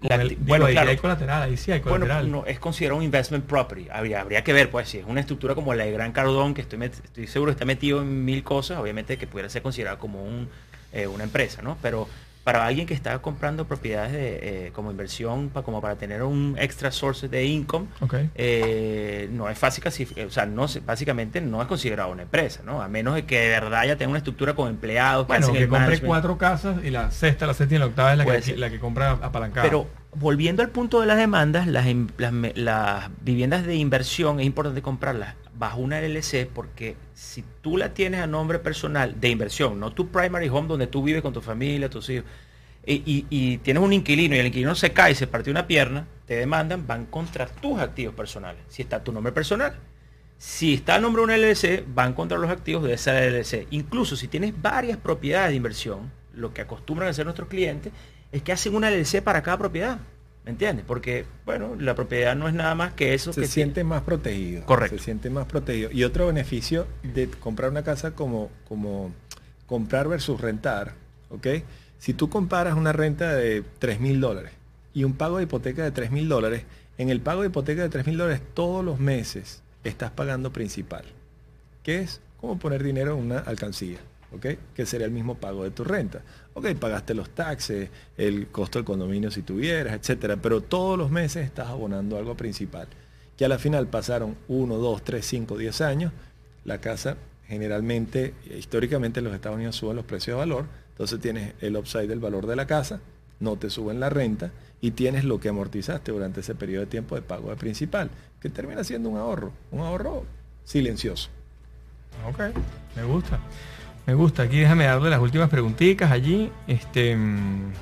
La Con el- acti- digo, bueno, ahí claro. hay colateral, ahí sí hay Bueno, colateral. no, es considerado un investment property. Habría, habría que ver, pues, si es una estructura como la de Gran Cardón, que estoy, seguro que está metido en mil cosas, obviamente que pudiera ser considerado como un, eh, una empresa, ¿no? Pero para alguien que está comprando propiedades de, eh, como inversión, pa- como para tener un extra source de income, Ok. eh, no es fácil, casi- o sea, no básicamente no es considerado una empresa, ¿no? A menos de que de verdad ya tenga una estructura con empleados. Bueno, que compre management. cuatro casas y la sexta, la séptima y la octava es la que, la que compra apalancada. Pero volviendo al punto de las demandas, las, em- las viviendas de inversión es importante comprarlas bajo una LLC porque si tú la tienes a nombre personal de inversión, no tu primary home donde tú vives con tu familia, tus hijos, y, y- tienes un inquilino y el inquilino se cae se partió una pierna, te demandan, van contra tus activos personales, si está tu nombre personal. Si está a nombre de una LLC, van contra los activos de esa LLC. Incluso si tienes varias propiedades de inversión, lo que acostumbran a hacer nuestros clientes es que hacen una LLC para cada propiedad. ¿Me entiendes? Porque, bueno, la propiedad no es nada más que eso se que siente más protegido. Correcto. Se siente más protegido. Y otro beneficio de comprar una casa como, como comprar versus rentar, ¿ok? Si tú comparas una renta de 3 mil dólares y un pago de hipoteca de 3 mil dólares, en el pago de hipoteca de 3 mil dólares todos los meses estás pagando principal, que es como poner dinero en una alcancía, ¿ok? Que sería el mismo pago de tu renta. Ok, pagaste los taxes, el costo del condominio si tuvieras, etcétera, pero todos los meses estás abonando algo principal. Que a la final pasaron 1, 2, 3, 5, 10 años, la casa generalmente, históricamente en los Estados Unidos suben los precios de valor, entonces tienes el upside del valor de la casa, no te suben la renta y tienes lo que amortizaste durante ese periodo de tiempo de pago de principal, que termina siendo un ahorro, un ahorro silencioso. Ok, me gusta. Me gusta. Aquí déjame darle las últimas preguntitas allí. Este. mm,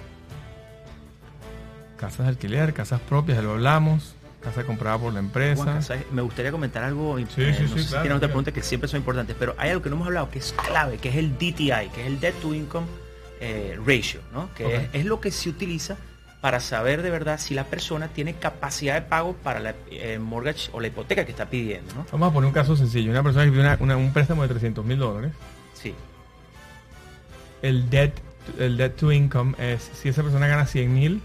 Casas de alquiler, casas propias, ya lo hablamos. Casa comprada por la empresa. Me gustaría comentar algo, eh, Sí, sí, no sí, sé si claro, tiene otra claro. pregunta que siempre son importantes, pero hay algo que no hemos hablado que es clave, que es el DTI, que es el Debt to Income eh, Ratio, ¿no? Que es lo que se utiliza para saber de verdad si la persona tiene capacidad de pago para la eh, mortgage o la hipoteca que está pidiendo, ¿no? Vamos a poner un caso sencillo. Una persona que pide una- una- un préstamo de 300 mil dólares. Sí. El debt, el debt to income es, si esa persona gana 100 mil,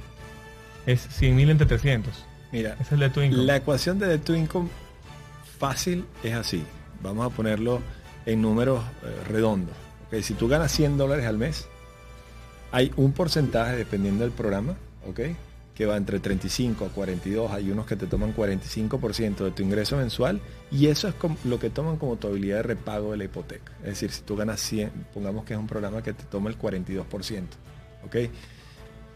es 100 mil entre 300. Mira, es el debt to income. La ecuación de debt to income fácil es así. Vamos a ponerlo en números eh, redondos. Ok, Si tú ganas 100 dólares al mes, hay un porcentaje, dependiendo del programa, ¿ok? Que va entre 35 a 42, hay unos que te toman 45% de tu ingreso mensual y eso es lo que toman como tu habilidad de repago de la hipoteca. Es decir, si tú ganas 100, pongamos que es un programa que te toma el 42%. ¿ok?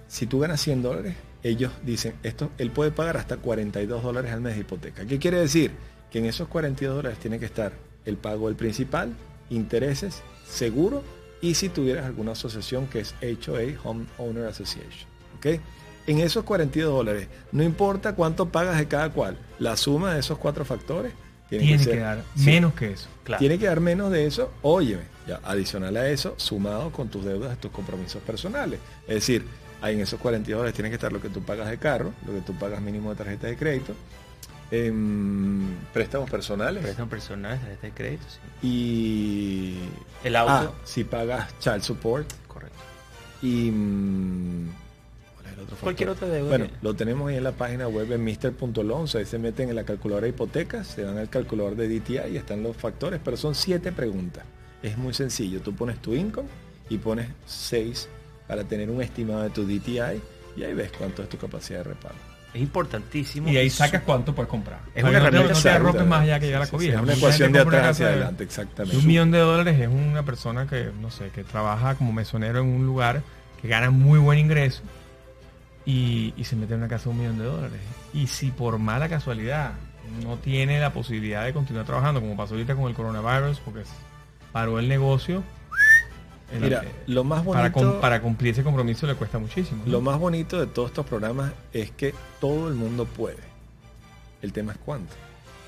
Si tú ganas 100 dólares, ellos dicen, esto, él puede pagar hasta 42 dólares al mes de hipoteca. ¿Qué quiere decir? Que en esos 42 dólares tiene que estar el pago del principal, intereses, seguro y si tuvieras alguna asociación que es HOA, Home Owner Association. ¿ok? En esos 42 dólares, no importa cuánto pagas de cada cual, la suma de esos cuatro factores tiene, que, que, dar sí, menos que eso. Claro. tiene que dar menos de eso, óyeme, ya, adicional a eso, sumado con tus deudas de tus compromisos personales. Es decir, ahí en esos 42 dólares tiene que estar lo que tú pagas de carro, lo que tú pagas mínimo de tarjeta de crédito, em, préstamos personales Préstamos personales, tarjeta de crédito, sí. y El auto. Ah, si pagas child support Correcto. y mm, ¿cuál es el otro? Cualquier otra deuda Bueno, que- lo tenemos ahí en la página web en Mr.Lonzo, ahí se meten en la calculadora de hipotecas, se van al calculador de DTI y están los factores, pero son siete preguntas. Es muy sencillo, tú pones tu income y pones 6 para tener un estimado de tu DTI y ahí ves cuánto es tu capacidad de repago. Es importantísimo. Y ahí sacas cuánto puedes comprar. Es una no herramienta No te arropes más allá que llegar a la Sí, sí, cobija. Es una ecuación de atrás hacia adelante, de exactamente. Un millón de dólares es una persona que, no sé, que trabaja como mesonero en un lugar que gana muy buen ingreso y, y se mete en una casa de un millón de dólares. Y si por mala casualidad no tiene la posibilidad de continuar trabajando, como pasó ahorita con el coronavirus, porque paró el negocio, Mira, eh, lo más para, bonito... com- para cumplir ese compromiso le cuesta muchísimo. ¿no? Lo más bonito de todos estos programas es que todo el mundo puede. El tema es cuánto.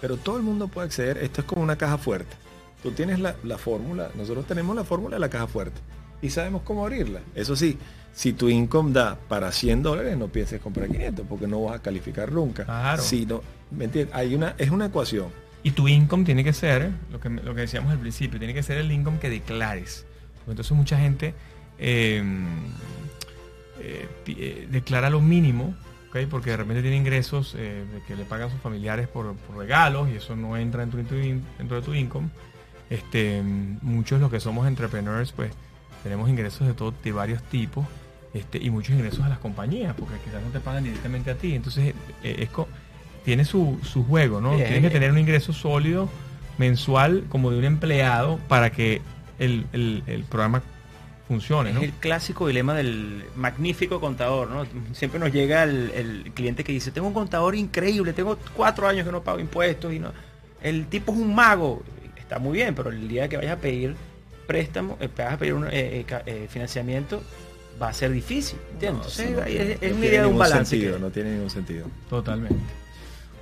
Pero todo el mundo puede acceder. Esto es como una caja fuerte. Tú tienes la, la fórmula, nosotros tenemos la fórmula de la caja fuerte. Y sabemos cómo abrirla. Eso sí, si tu income da para 100 dólares, no pienses comprar 500 porque no vas a calificar nunca. Claro. Si no, ¿me entiendes? Hay una, es una ecuación. Y tu income tiene que ser, lo que, lo que decíamos al principio, tiene que ser el income que declares. Entonces mucha gente eh, eh, eh, declara lo mínimo, ¿ok? porque de repente tiene ingresos de que le pagan sus familiares por, por regalos y eso no entra dentro de tu, in- dentro de tu income. Este, muchos los que somos entrepreneurs, pues tenemos ingresos de todo, de varios tipos. Este, y muchos ingresos a las compañías, porque quizás no te pagan directamente a ti. Entonces, eh, es tiene su, su juego, ¿no? Bien. Tienes que tener un ingreso sólido mensual como de un empleado para que el, el- el programa funcione. Es el clásico dilema del magnífico contador, ¿no? Siempre nos llega el, el, cliente que dice, tengo un contador increíble, tengo cuatro años que no pago impuestos y no. El tipo es un mago. Está muy bien, pero el día que vayas a pedir préstamo, eh, vas a pedir un eh, eh, financiamiento, va a ser difícil. ¿entiendes? es, una idea de un balance. no tiene ningún sentido. Totalmente.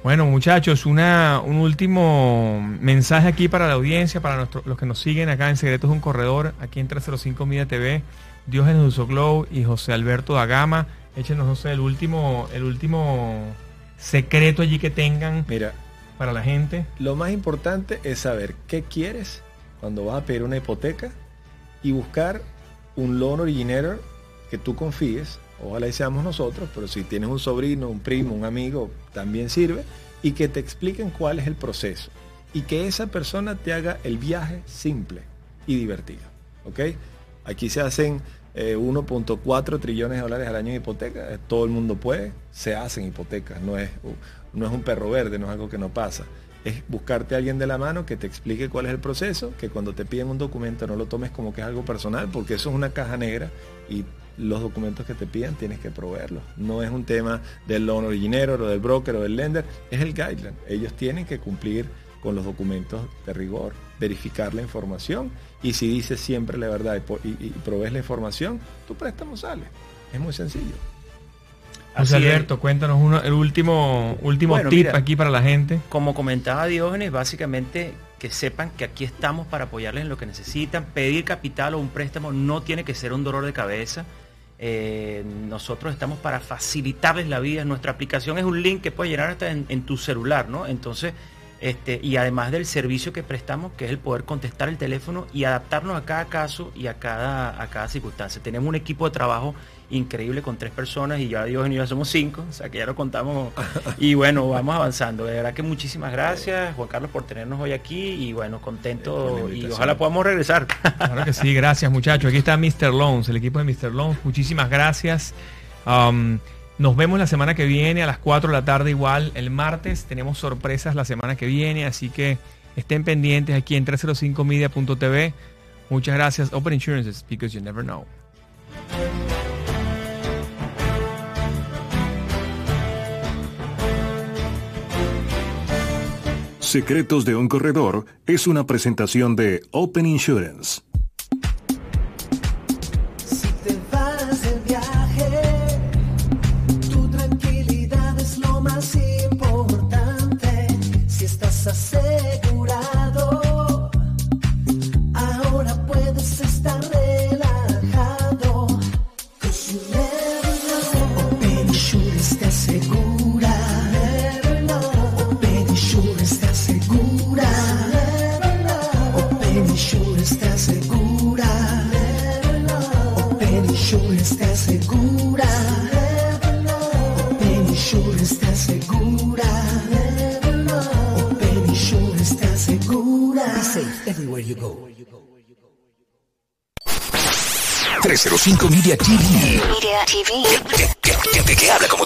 Bueno, muchachos, una, un último mensaje aquí para la audiencia, para los que nos siguen acá en Secretos de un Corredor, aquí en 305 Media TV, Dios en Glow y José Alberto Dagama. Échenos, José, el último, el último secreto allí que tengan Mira, para la gente. Lo más importante es saber qué quieres cuando vas a pedir una hipoteca y buscar un loan originator que tú confíes ojalá y seamos nosotros, pero si tienes un sobrino, un primo, un amigo, también sirve, y que te expliquen cuál es el proceso. Y que esa persona te haga el viaje simple y divertido. ¿Ok? Aquí se hacen 1.4 eh, trillones de dólares al año en hipoteca. Eh, todo el mundo puede, se hacen hipotecas. No es, no es un perro verde, no es algo que no pasa. Es buscarte a alguien de la mano que te explique cuál es el proceso, que cuando te piden un documento no lo tomes como que es algo personal, porque eso es una caja negra y los documentos que te pidan tienes que proveerlos. No es un tema del loan originero o del broker o del lender, es el guideline. Ellos tienen que cumplir con los documentos de rigor, verificar la información y si dices siempre la verdad y, provees la información, tu préstamo sale. Es muy sencillo. José Alberto, cuéntanos uno, el último, último tip aquí para la gente. Como comentaba Diógenes, básicamente que sepan que aquí estamos para apoyarles en lo que necesitan. Pedir capital o un préstamo no tiene que ser un dolor de cabeza. Eh, nosotros estamos para facilitarles la vida. Nuestra aplicación es un link que puedes llenar hasta en, tu celular, ¿no? Entonces, este, y además del servicio que prestamos, que es el poder contestar el teléfono y adaptarnos a cada caso y a cada, a cada circunstancia. Tenemos un equipo de trabajo increíble con tres personas y ya Dios y ya somos cinco, o sea que ya lo contamos. Y bueno, vamos avanzando. De verdad que muchísimas gracias, Juan Carlos, por tenernos hoy aquí y bueno, contento y ojalá podamos regresar. Claro que sí, gracias muchachos. Aquí está Mr. Loans, el equipo de Mr. Loans. Muchísimas gracias. Um, nos vemos la semana que viene a las 4 de la tarde igual. El martes tenemos sorpresas la semana que viene, así que estén pendientes aquí en 305media.tv. Muchas gracias. Open Insurances, because you never know. Secretos de un corredor es una presentación de Open Insurance. Everywhere you go. 305 Media TV. Media TV. ¿Qué, qué, qué, qué habla con